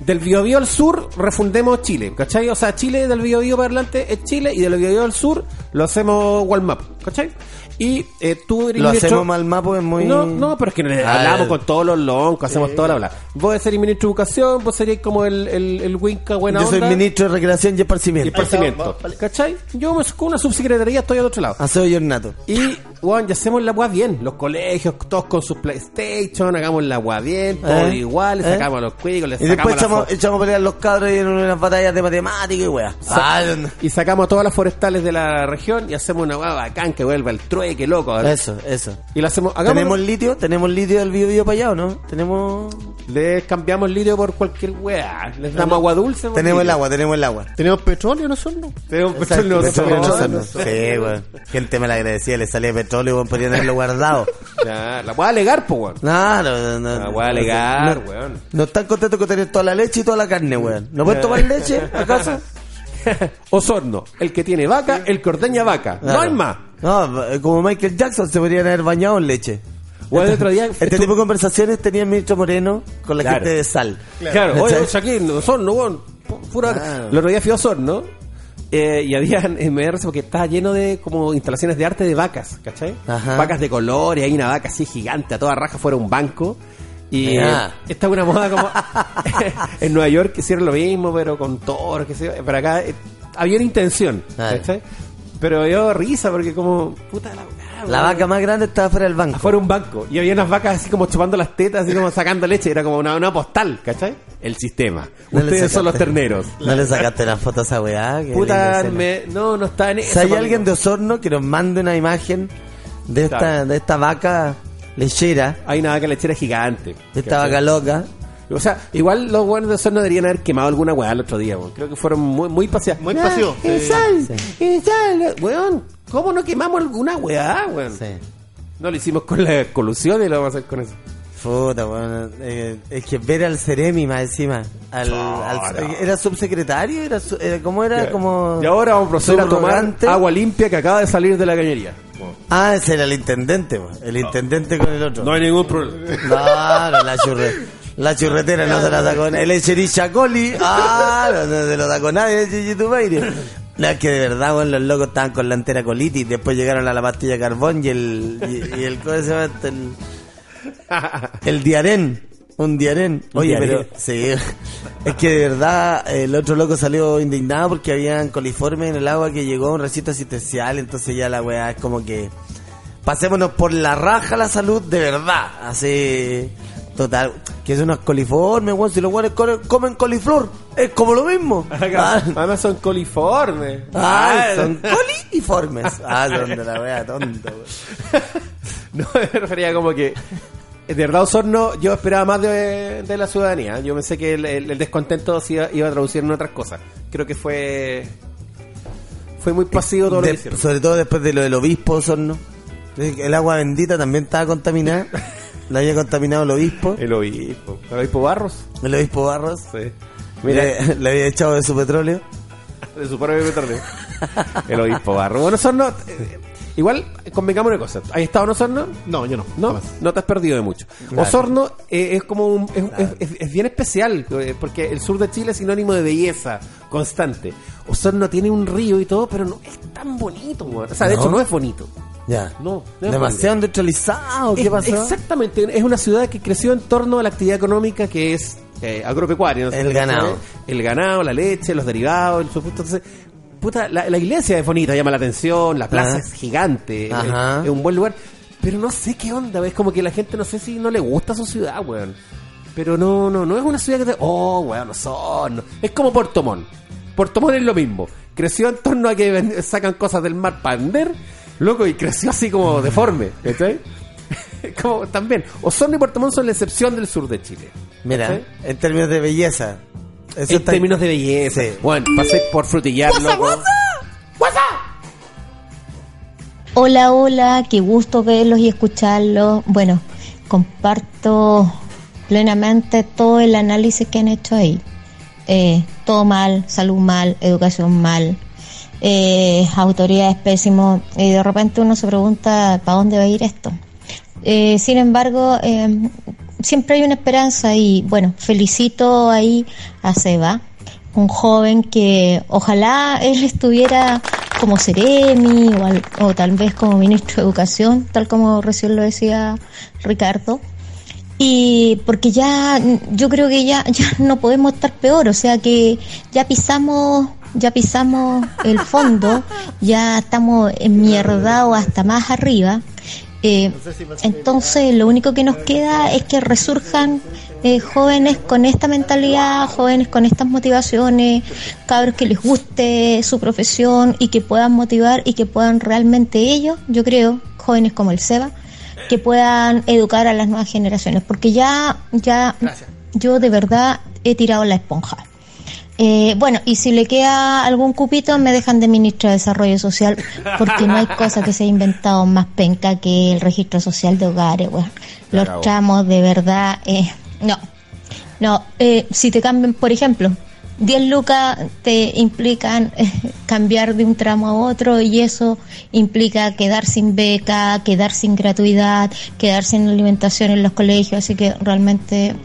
del Biobío al sur refundemos Chile, ¿cachai? O sea, Chile del Biobío para adelante es Chile y del Biobío al sur lo hacemos Walmap, ¿cachai? Y eh, tú eres Lo ministro- hacemos mal mapo, es muy... No, no, pero es que Ah, hablamos eh. con todos los loncos, hacemos toda la bla. Vos ser ministro de educación, vos serías como el, el, el Winca buena Yo soy ministro de Recreación y y Esparcimiento. esparcimiento. ¿Cachai? Yo me- con una subsecretaría estoy al otro lado. Aseo y ornato. Y, weón, ya hacemos la weá bien. Los colegios, todos con sus PlayStation, hagamos la weá bien, todo ¿Eh? igual, le ¿Eh? sacamos a los cuicos, le Y sacamos después echamos, echamos a pelear los cabros ahí en unas batallas de matemáticas y weá. Sa- Ah, y sacamos todas las forestales de la región y hacemos una weá bacán que vuelva el trueque, loco. Eso, eso. Y lo hacemos, hagamos, ¿Tenemos litio? ¿Tenemos litio del bio bio para allá o no? ¿Tenemos...? les cambiamos litio por cualquier weá. Les damos agua dulce. Tenemos el agua, tenemos el agua. ¿Tenemos petróleo nosotros? Tenemos petróleo, nosotros. no, no. Sí, weón. Gente me la agradecía, le salía petróleo, weón, podrían haberlo guardado. La weá alegar, po, weón. No, no, no. La no. weá alegar, No- weón. No están contentos con tener toda la leche y toda la carne, weón. ¿No pueden tomar leche, acaso? Osorno, el que tiene vaca, el que ordeña vaca. No Claro. hay más. No, como Michael Jackson se podrían haber bañado en leche. Weón, el otro día. Este tipo de conversaciones tenía el ministro Moreno con la Claro. gente de Sal. Claro, oye, ¿Cachai? Shaquille, Osorno, weón. pu- Pura... Claro. El otro día fui a Osorno eh, y había en MR porque estaba lleno de como instalaciones de arte de vacas, ¿cachai? Ajá. Vacas de color y hay una vaca así gigante, a toda raja fuera un banco. Y eh, esta es una moda como en Nueva York hicieron lo mismo, pero con toros, que sé. Pero acá eh, había una intención. ¿cachai? Pero yo risa porque como, puta la La vaca más grande estaba fuera del banco. Afuera un banco. Y había unas vacas así como chupando las tetas, así como sacando leche. Era como una, una postal, ¿cachai? El sistema. No le Ustedes son los sacaste- terneros. No le sacaste la foto a esa weá. Puta, me, no, no está en eso. Si hay alguien de Osorno que nos mande una imagen de esta, Claro. de esta vaca lechera, Hay una vaca lechera gigante. de esta vaca loca, O sea, igual los buenos de Osorno deberían haber quemado alguna weá el otro día, weón. Creo que fueron muy, muy paseados. Muy. Ah, sal, sal, weón. ¿Cómo no quemamos alguna weá, weón? Sí. No lo hicimos con la colusión y lo vamos a hacer con eso. Puta, bueno, eh, es que ver al Ceremi más encima. Al, al- ¿Era subsecretario? ¿Era, su- era- ¿Cómo era? Como Y ahora vamos a proceder a tomar agua limpia que acaba de salir de la cañería. Ah, ese era el intendente, po. el intendente con el otro. No hay ningún problema. Claro, la churre. La churretera no se la sacó. El Echericha Coli. Ah, no, no se lo sacó nadie, Gigi Tubeire. No, es que de verdad, bueno, los locos estaban con la entera colitis. Después llegaron a la pastilla de carbón y el. Y, y el. ¿Cómo se llama esto? El, el diarén. Un diarén. Oye, pero. Sí. Es que de verdad, el otro loco salió indignado porque habían coliformes en el agua que llegó a un recinto asistencial. Entonces ya la weá es como que pasémonos por la raja la salud de verdad. Así, total. Que son unos coliformes, weón. Si los weones co- comen coliflor, es como lo mismo. Ah, Además son coliformes. ah, son coliformes. Ah, son de la wea tonta, weón. No, me refería como que. De verdad, Osorno, yo esperaba más de, de la ciudadanía. Yo pensé que el, el- el descontento se iba, iba a traducir en otras cosas. Creo que fue. Fue muy pasivo todo lo De- que hicieron. sobre todo después de lo del obispo, Osorno. El agua bendita también estaba contaminada. La había contaminado el obispo. El obispo. ¿El obispo Barros? El obispo Barros. Sí. Mira, le, le había echado de su petróleo. de su propio petróleo. El obispo Barros. Bueno, Osorno. eh, igual, convengamos una cosa. ¿Has estado en Osorno? No, yo no. No, jamás. no te has perdido de mucho. Claro. Osorno eh, es como un, es, es- es- es bien especial eh, porque el sur de Chile es sinónimo de belleza constante. Osorno tiene un río y todo, pero no es tan bonito. weón. O sea, de ¿No? hecho no es bonito. Ya. No, Demasiado industrializado. ¿Qué Es- pasó? Exactamente, es una ciudad que creció en torno a la actividad económica que es eh, agropecuaria. no El ganado. El ganado, la leche, los derivados, el supuesto. Entonces, puta, la, la iglesia es bonita, llama la atención, la plaza es gigante, es, Ajá. es un buen lugar. Pero no sé qué onda, es como que la gente no sé si no le gusta su ciudad, weón. Pero no, no, no es una ciudad que te... Oh, weón, no son. Es como Puerto Montt. Puerto Montt es lo mismo. Creció en torno a que sacan cosas del mar para vender, loco, y creció así como deforme, ¿cachai? como también. Osorno y Puerto Montt son la excepción del sur de Chile. Mira, ¿cachai? en términos de belleza. Eso En está- términos de belleza. Sí. Bueno, pasé por frutillar, loco. Hola, hola, qué gusto verlos y escucharlos. Bueno, comparto plenamente todo el análisis que han hecho ahí. Eh, todo mal, salud mal, educación mal, eh, autoridades pésimo. Y de repente uno se pregunta, ¿para dónde va a ir esto? Eh, sin embargo, eh, siempre hay una esperanza y bueno, felicito ahí a Seba, un joven que ojalá él estuviera como Ceremi o, al- o tal vez como ministro de Educación, tal como recién lo decía Ricardo. Y porque ya, yo creo que ya, ya no podemos estar peor, o sea que ya pisamos, ya pisamos el fondo, ya estamos enmierdados hasta más arriba. Eh, entonces lo único que nos queda es que resurjan eh, jóvenes con esta mentalidad, jóvenes con estas motivaciones, cabros que les guste su profesión y que puedan motivar y que puedan realmente ellos, yo creo, jóvenes como el Seba, que puedan educar a las nuevas generaciones, porque ya, ya, yo de verdad he tirado la esponja. Eh, bueno, y si le queda algún cupito, me dejan de ministro de Desarrollo Social, porque no hay cosa que se haya inventado más penca que el registro social de hogares, weón. Los Bravo. tramos, de verdad, eh, no. No, eh, si te cambian, por ejemplo, 10 lucas te implican eh, cambiar de un tramo a otro y eso implica quedar sin beca, quedar sin gratuidad, quedar sin alimentación en los colegios, así que realmente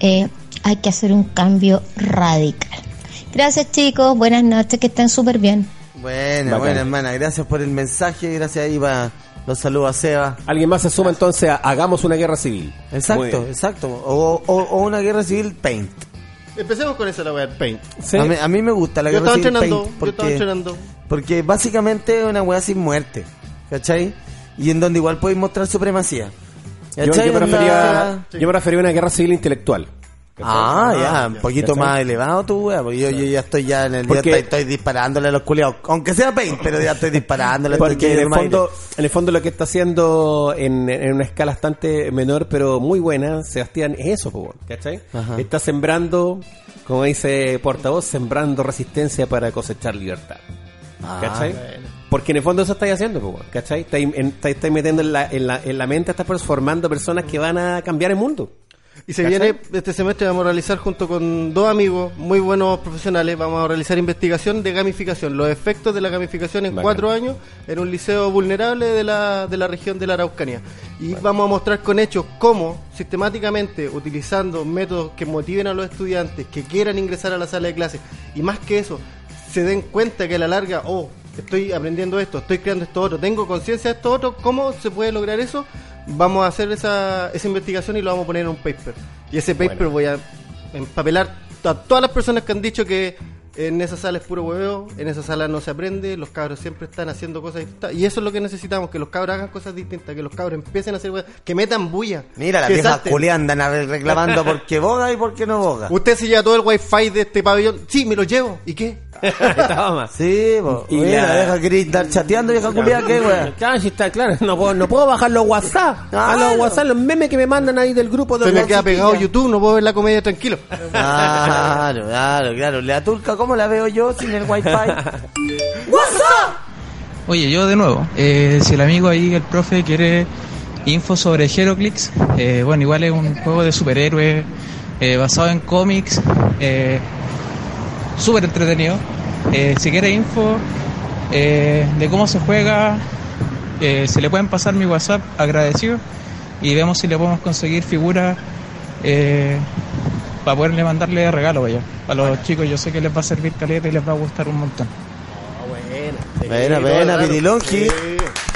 eh, hay que hacer un cambio radical. Gracias chicos, buenas noches, que estén súper bien. Buena, Bacán. buena hermana. Gracias por el mensaje. Gracias ahí para los saludos a Seba. Alguien más se suma entonces a Hagamos una guerra civil. Exacto, exacto. O, o- o una guerra civil paint. Empecemos con esa la weá del paint. A, mí, a mí me gusta la Yo guerra estaba civil entrenando, paint yo estaba entrenando. porque básicamente es una weá sin muerte. ¿Cachai? Y en donde igual podéis mostrar supremacía. Yo, yo me refería, yo me refería a una guerra civil intelectual. Ah, ya, un poquito más elevado tu weá, porque yo, yo ya estoy ya en el día, Porque- estoy, estoy disparándole a los culiados, aunque sea paint, pero ya estoy disparándole. Porque en el, fondo, en el fondo lo que está haciendo en, en una escala bastante menor, pero muy buena, Sebastián, es eso, po, ¿cachai? Ajá. Está sembrando, como dice portavoz, sembrando resistencia para cosechar libertad. Ah, ¿Cachai? bueno. Porque en el fondo eso estáis haciendo, po, ¿cachai? Estáis, en- estáis- estáis metiendo en la, en, la, en la mente, estás formando personas que van a cambiar el mundo. Y se ¿Cachai? viene este semestre vamos a realizar junto con dos amigos muy buenos profesionales, vamos a realizar investigación de gamificación, los efectos de la gamificación en Bacán. cuatro años en un liceo vulnerable de la, de la región de la Araucanía. Y vamos a mostrar con hechos cómo sistemáticamente, utilizando métodos que motiven a los estudiantes, que quieran ingresar a la sala de clases, y más que eso, se den cuenta que a la larga, oh, estoy aprendiendo esto, estoy creando esto otro, tengo conciencia de esto otro, ¿cómo se puede lograr eso? Vamos a hacer esa, esa investigación y lo vamos a poner en un paper. Y ese paper Bueno. voy a empapelar a todas las personas que han dicho que en esa sala es puro hueveo, en esa sala no se aprende, los cabros siempre están haciendo cosas distintas. Y eso es lo que necesitamos, que los cabros hagan cosas distintas, que los cabros empiecen a hacer hueveo, que metan bulla. Mira, las viejas culiadas andan reclamando porque boga y porque no boga. Usted se lleva todo el wifi de este pabellón. Sí, me lo llevo. ¿Y qué? Estaba más. Sí, po. Y Mira, la- deja que estar chateando, vieja culiada, ¿qué, weá? Claro, sí está claro. No puedo, no puedo bajar los WhatsApp. A Claro. los WhatsApp, los memes que me mandan ahí del grupo de Se me queda pegado. YouTube, no puedo ver la comedia tranquilo. Claro, claro, claro. La turca, ¿cómo la veo yo sin el wifi? Oye, yo de nuevo, eh, si el amigo ahí, el profe, quiere info sobre Heroclix, eh, bueno, igual es un juego de superhéroes eh, basado en cómics, eh, súper entretenido. Eh, si quiere info eh, de cómo se juega, eh, si le pueden pasar mi WhatsApp, agradecido, y vemos si le podemos conseguir figuras eh, para poderle mandarle regalo vaya. A los chicos yo sé que les va a servir caleta y les va a gustar un montón. Buena, buena, Pirilongi.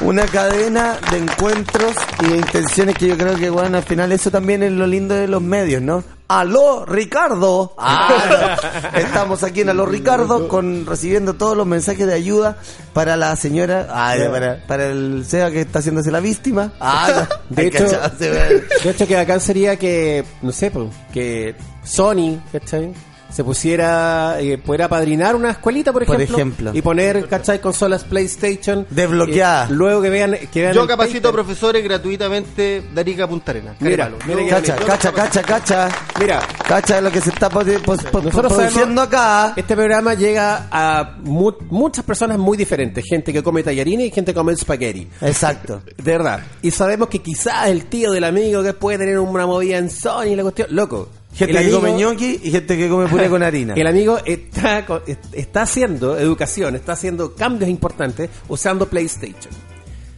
Una cadena de encuentros y de intenciones que yo creo que, bueno, al final eso también es lo lindo de los medios, ¿no? ¡Aló, Ricardo! Ah, no. Estamos aquí en Aló, Ricardo, con, recibiendo todos los mensajes de ayuda para la señora, ah, para, para el SEA que está haciéndose la víctima. Ah, no. De hecho, de hecho, que acá sería que, no sé, pues, que Sony, ¿cachai? Se pusiera, eh, pudiera apadrinar una escuelita, por Por ejemplo, y poner, ¿cachai? Consolas PlayStation. Desbloqueadas. eh, luego que vean, que vean Yo capacito a profesores gratuitamente de Arica a Punta Arenas. Mira, mira Cacha, cacha, cacha, cacha. Mira, Cacha lo que se está produciendo acá. Este programa llega a mu- muchas personas muy diferentes. Gente que come tallarines y gente que come spaghetti. Exacto. De verdad. Y sabemos que quizás el tío del amigo que puede tener una movida en Sony y la cuestión. Loco. Gente el que amigo- come ñoqui y gente que come puré con harina. El amigo está, está haciendo educación, está haciendo cambios importantes usando PlayStation.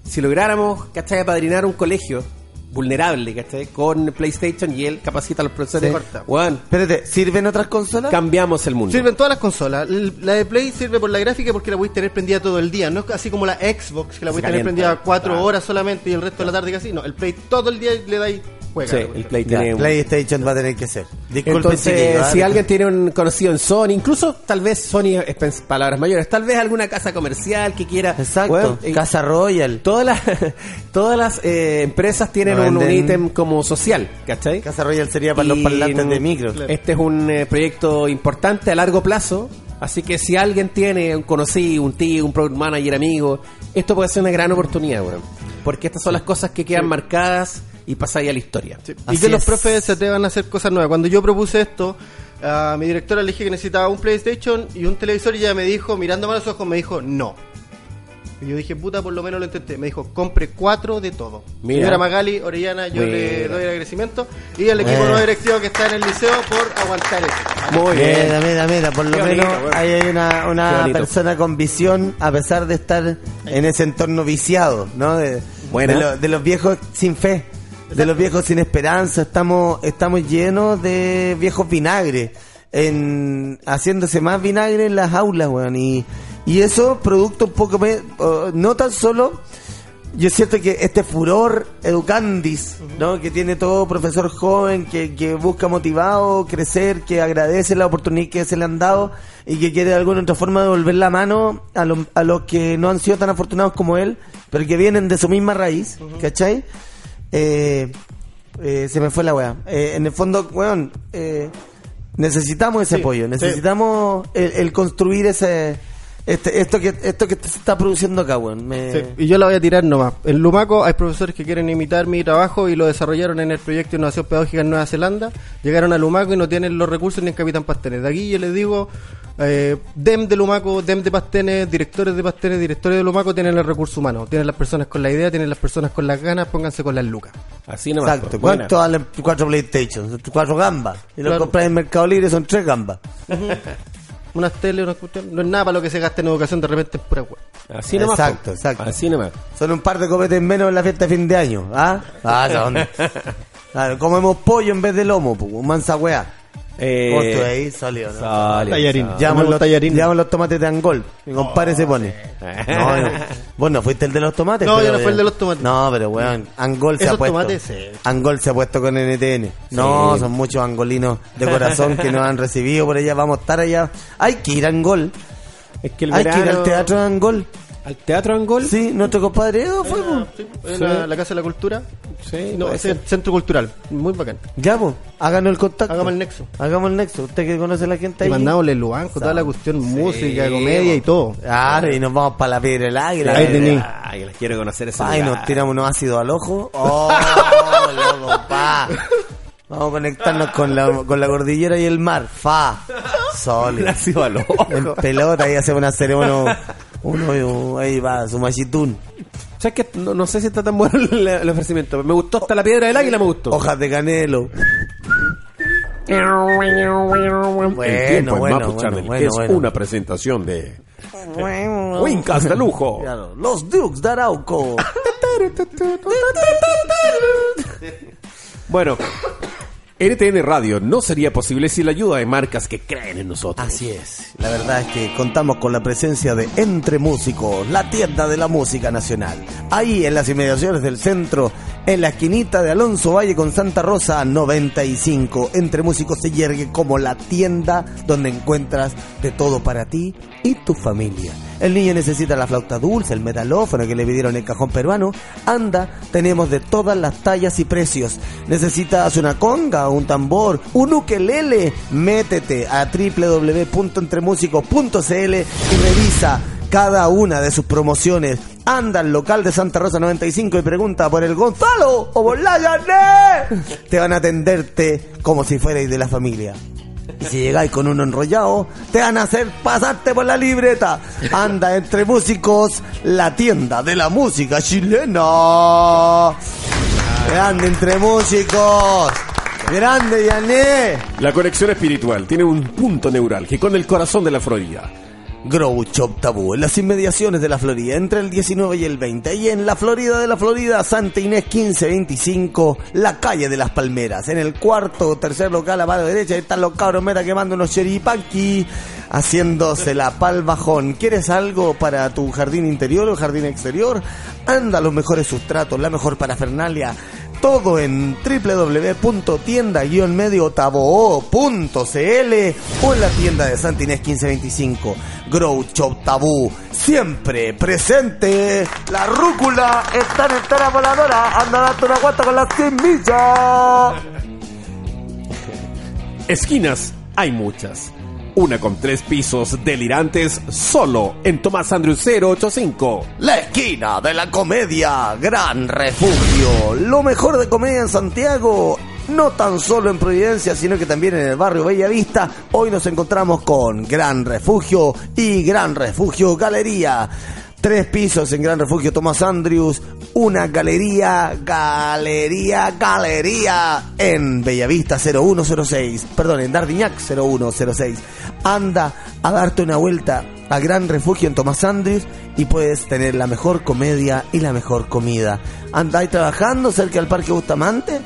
Si lográramos, ¿cachai? Apadrinar un colegio vulnerable, ¿cachai? Con PlayStation y él capacita a los profesores. Sí. Juan, Espérate, ¿sirven otras consolas? cambiamos el mundo. Sirven todas las consolas. La de Play sirve por la gráfica porque la podéis tener prendida todo el día. No es así como la Xbox, que la podéis tener prendida cuatro claro. horas solamente y el resto de la tarde casi. No, el Play todo el día le dais juega. Sí, el cuestión. Play Ya, tiene un- PlayStation va a tener que ser. Disculpe, Entonces, chiquillo, si alguien tiene un conocido en Sony, incluso tal vez Sony es palabras mayores, tal vez alguna casa comercial que quiera. Exacto, Bueno, eh, Casa Royal. todas las todas las eh, empresas tienen No un, ítem como social, ¿cachai? Casa Royal sería para los Y, parlantes de micro. Este es un eh, proyecto importante a largo plazo. Así que si alguien tiene un conocido, un tío, un product manager amigo, esto puede ser una gran oportunidad, weón. Porque estas son las cosas que quedan marcadas y pasan ya a la historia. Y que los es. profes se atrevan a hacer cosas nuevas. Cuando yo propuse esto, a mi directora le dije que necesitaba un PlayStation y un televisor y ella me dijo, mirándome a los ojos, me dijo, no. Y yo dije, puta, por lo menos lo intenté. Me dijo, compre cuatro de todo. Mira. Señora Magali, Orellana, yo le doy el agradecimiento. Y al equipo Eh. no directivo que está en el liceo por aguantar eso. Muy bien. Mira, mira, mira, por lo Qué menos bonito, bueno. ahí hay una, una persona con visión, a pesar de estar en ese entorno viciado, ¿no? De, lo- de los viejos sin fe, de los viejos sin esperanza, estamos, estamos llenos de viejos vinagres, en, haciéndose más vinagre en las aulas, weón, y, y eso producto un poco, me- no tan solo yo siento que este furor educandis, ¿no? Que tiene todo profesor joven que, que busca motivado crecer, que agradece la oportunidad que se le han dado y que quiere de alguna otra forma devolver la mano a, los- a los que no han sido tan afortunados como él, pero que vienen de su misma raíz, ¿cachai? Eh, Eh, se me fue la weá. Eh, en el fondo, weón, eh, necesitamos ese Sí, apoyo, sí. necesitamos el, el construir ese este, esto que esto que se está produciendo acá, weón. Me- Sí, y yo la voy a tirar nomás. En Lumaco hay profesores que quieren imitar mi trabajo y lo desarrollaron en el proyecto de innovación pedagógica en Nueva Zelanda. Llegaron a Lumaco y no tienen los recursos ni en Capitán Pastenes. De aquí yo les digo, eh, DEM de Lumaco, DEM de Pastenes, directores de Pastenes, directores de Lumaco tienen el recurso humano. Tienen las personas con la idea, tienen las personas con las ganas, pónganse con las lucas. Así nomás. Exacto. pues. ¿Cuánto valen cuatro PlayStation? Cuatro gambas. Y lo Claro. compras en Mercado Libre son tres gambas. Unas tele, una cuestión. No es nada para lo que se gasta en educación, de repente es pura hueá. Así nomás. Exacto, exacto. Así nomás. Son un par de copetes menos en la fiesta de fin de año. ¿Ah? Ah, son. Claro, comemos pollo en vez de lomo, pues, un mansa. Eh, ¿Cómo estuve ahí? Sólido, ¿no? Sólido, Tallarín. Llaman Comemos los, tallarín. llaman los tomates de Angol. Mi compadre se pone. No, no. Vos no fuiste el de los tomates. No, pero yo no fui el de los tomates. No, pero weón, Angol se Esos ha puesto. tomates, sí. Angol se ha puesto con NTN. No, Sí. son muchos angolinos de corazón que nos han recibido por allá. Vamos a estar allá. Hay que ir a Angol. Es que el Hay que ir al teatro de Angol. ¿Al teatro Angol? Sí, nuestro compadre Edo fue. po. En la, la Casa de la Cultura. Sí, No, es el centro cultural. Muy bacán. Ya, pues, háganos el contacto. Hagamos el nexo. Hagamos el nexo. Usted que conoce a la gente Y ahí. mandámosle el banco, toda la cuestión, música, comedia y todo. Claro, y nos vamos para la piedra del águila. Ahí tení. Ay, les quiero conocer ese Ay, lugar. nos tiramos unos ácidos al ojo. Oh, loco, pa. Vamos a conectarnos con la, con la cordillera y el mar. Fa. Sólido. Ácido al ojo. En pelota y hacemos una ceremonia. Uno, ahí va, su machitún. ¿Sabes qué? No, no sé si está tan bueno el, el ofrecimiento. Me gustó hasta la piedra del águila, me gustó. Hojas de canelo. Bueno, el tiempo bueno, bueno, Channel bueno, es bueno. una presentación de Wincas de lujo. Claro, Los Dukes de Arauco. Bueno, NTN Radio no sería posible sin la ayuda de marcas que creen en nosotros. Así es. La verdad es que contamos con la presencia de Entre Músicos, la tienda de la música nacional. Ahí en las inmediaciones del centro, en la esquinita de Alonso Valle con Santa Rosa 95. Entre Músicos se yergue como la tienda donde encuentras de todo para ti y tu familia. El niño necesita la flauta dulce, el metalófono que le pidieron el cajón peruano. Anda, tenemos de todas las tallas y precios. Necesitas una conga, un tambor, un ukelele. Métete a www.entremusicos.cl y revisa cada una de sus promociones. Anda al local de Santa Rosa 95 y pregunta por el Gonzalo o por la. Te van a atenderte como si fuerais de la familia. Y si llegáis con uno enrollado, te van a hacer pasarte por la libreta. Anda entre músicos, la tienda de la música chilena. Grande entre músicos. Grande, Yané. La conexión espiritual tiene un punto neurálgico con el corazón de la Florida. Grow Shop en las inmediaciones de la Florida, entre el 19 y el 20. Y en la Florida de la Florida, Santa Inés 1525, la calle de las Palmeras. En el cuarto o tercer local a mano derecha, están los cabros meta quemando unos cheripanqui, haciéndose la pal bajón. ¿Quieres algo para tu jardín interior o jardín exterior? Anda los mejores sustratos, la mejor parafernalia. Todo en www.tienda-mediotaboo.cl o en la tienda de Santa Inés 1525. Grow Shop Tabú, siempre presente. La rúcula está en entera voladora. Anda dando una guata con la semilla. Esquinas hay muchas. Una con tres pisos delirantes solo en Tomás Andrew 085. La esquina de la comedia, gran refugio. Lo mejor de comedia en Santiago, no tan solo en Providencia, sino que también en el barrio Bella Vista. Hoy nos encontramos con Gran Refugio y Gran Refugio Galería. Tres pisos en Gran Refugio Tomás Andrews, una galería, galería, galería en Bellavista 0106, perdón, en Dardiñac 0106. Anda a darte una vuelta a Gran Refugio en Tomás Andrews y puedes tener la mejor comedia y la mejor comida. Andáis trabajando cerca del Parque Bustamante,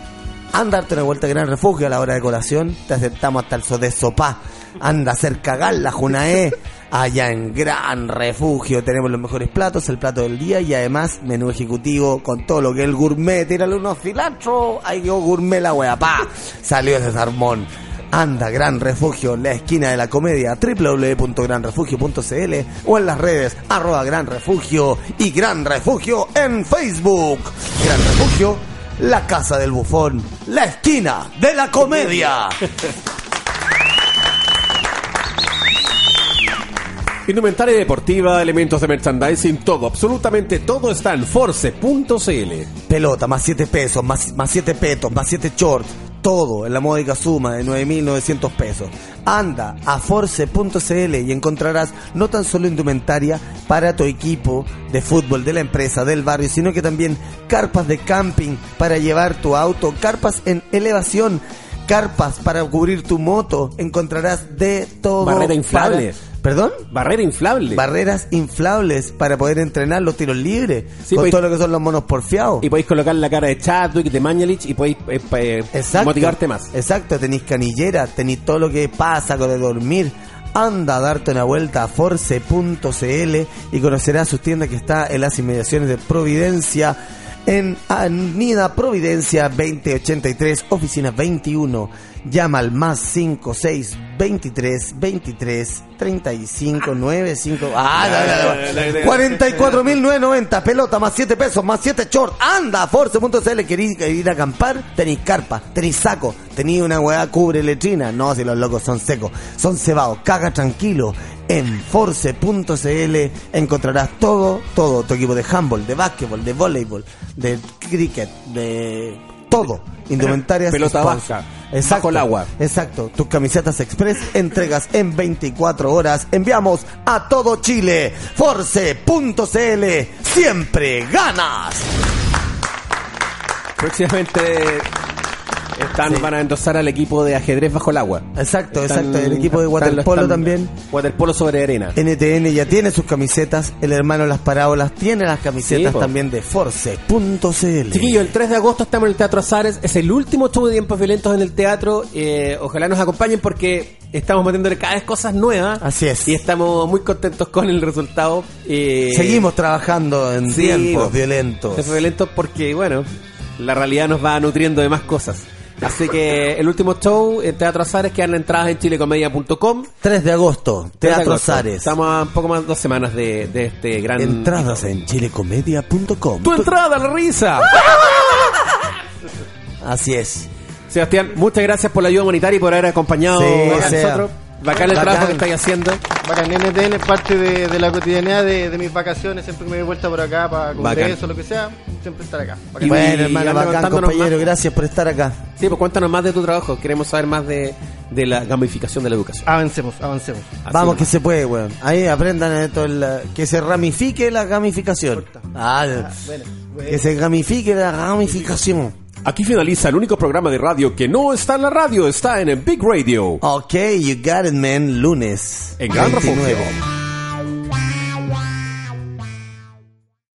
anda a darte una vuelta a Gran Refugio a la hora de colación, te aceptamos hasta el de sopá. Anda a hacer cagar la Junae. Allá en Gran Refugio tenemos los mejores platos, el plato del día y además menú ejecutivo con todo lo que el gourmet. Tírale unos cilantro. Ay, yo gourmet la wea, pa. Salió ese salmón. Anda, Gran Refugio, la esquina de la comedia, www.granrefugio.cl o en las redes, arroba Gran Refugio y Gran Refugio en Facebook. Gran Refugio, la casa del bufón, la esquina de la comedia. Indumentaria deportiva, elementos de merchandising, todo, absolutamente todo está en force.cl. Pelota, más 7 pesos, más, más 7 petos, más 7 shorts, todo en la módica suma de 9.900 pesos. Anda a force.cl y encontrarás no tan solo indumentaria para tu equipo de fútbol de la empresa, del barrio, sino que también carpas de camping para llevar tu auto, carpas en elevación, carpas para cubrir tu moto, encontrarás de todo. Barrera inflable. para- ¿Perdón? Barrera inflable. Barreras inflables para poder entrenar los tiros libres. Sí, con todo lo que son los monos porfiados. y podéis colocar la cara de Chadwick, de Mañalich y podéis eh, eh, Exacto. motivarte más. Exacto, tenéis canillera, tenéis todo lo que pasa con el dormir. Anda a darte una vuelta a force.cl y conocerás sus tiendas que está en las inmediaciones de Providencia, en Avenida Providencia 2083, oficina 21. Llama al más 56 23 23 35 95. Ah, dale, dale, dale. 44.990, pelota más 7 pesos, más 7 short. Anda force.cl, queréis ir a acampar, tenéis carpa, tenéis saco, tenéis una weá cubre letrina. No, si los locos son secos, son cebados, caga tranquilo. En force.cl encontrarás todo, todo, tu equipo de handball, de básquetbol, de voleibol, de cricket, de todo. Indumentarias. Pelota sponsor. baja, Exacto, bajo el agua. Exacto. Tus camisetas express entregas en 24 horas. Enviamos a todo Chile. Force.cl. Siempre ganas. Próximamente están, van a endosar al equipo de ajedrez bajo el agua. Exacto, Están- exacto. El equipo de waterpolo están- también. Waterpolo sobre arena. NTN ya tiene sus camisetas. El hermano Las Parábolas tiene las camisetas Sí, también de Force.cl. Chiquillo, el 3 de agosto estamos en el Teatro Azares. Es el último show de tiempos violentos en el teatro. Eh, ojalá nos acompañen porque estamos metiéndole cada vez cosas nuevas. Así es. Y estamos muy contentos con el resultado. Eh, Seguimos trabajando en sí, tiempos po. violentos. Tiempos violentos porque, bueno, la realidad nos va nutriendo de más cosas. Así que el último show en Teatro Azares quedan entradas en chilecomedia.com. 3 de agosto, 3 de Teatro agosto. Zares. Estamos a un poco más de dos semanas de, de este gran... Entradas en chilecomedia.com. ¡Tu entrada, la risa! Así es. Sebastián, muchas gracias por la ayuda humanitaria y por haber acompañado Sí, a sea. Bacán el trabajo que estáis haciendo. Bacán, NTN es parte de, de la cotidianidad de, de mis vacaciones. Siempre que me doy vuelta por acá para congreso o lo que sea, siempre estar acá. Bacán. Y- Bueno, hermano, bacán, compañero. más. Gracias por estar acá. Sí, pues cuéntanos más de tu trabajo. Queremos saber más de, de la gamificación de la educación. Avancemos, avancemos. Así Vamos nomás. que se puede, weón. Ahí aprendan esto, el, que se ramifique la gamificación. Ah, Bueno, que se gamifique la gamificación. Aquí finaliza el único programa de radio que no está en la radio, está en el Big Radio. Ok, you got it, man. Lunes. En Gran 29. Refugio.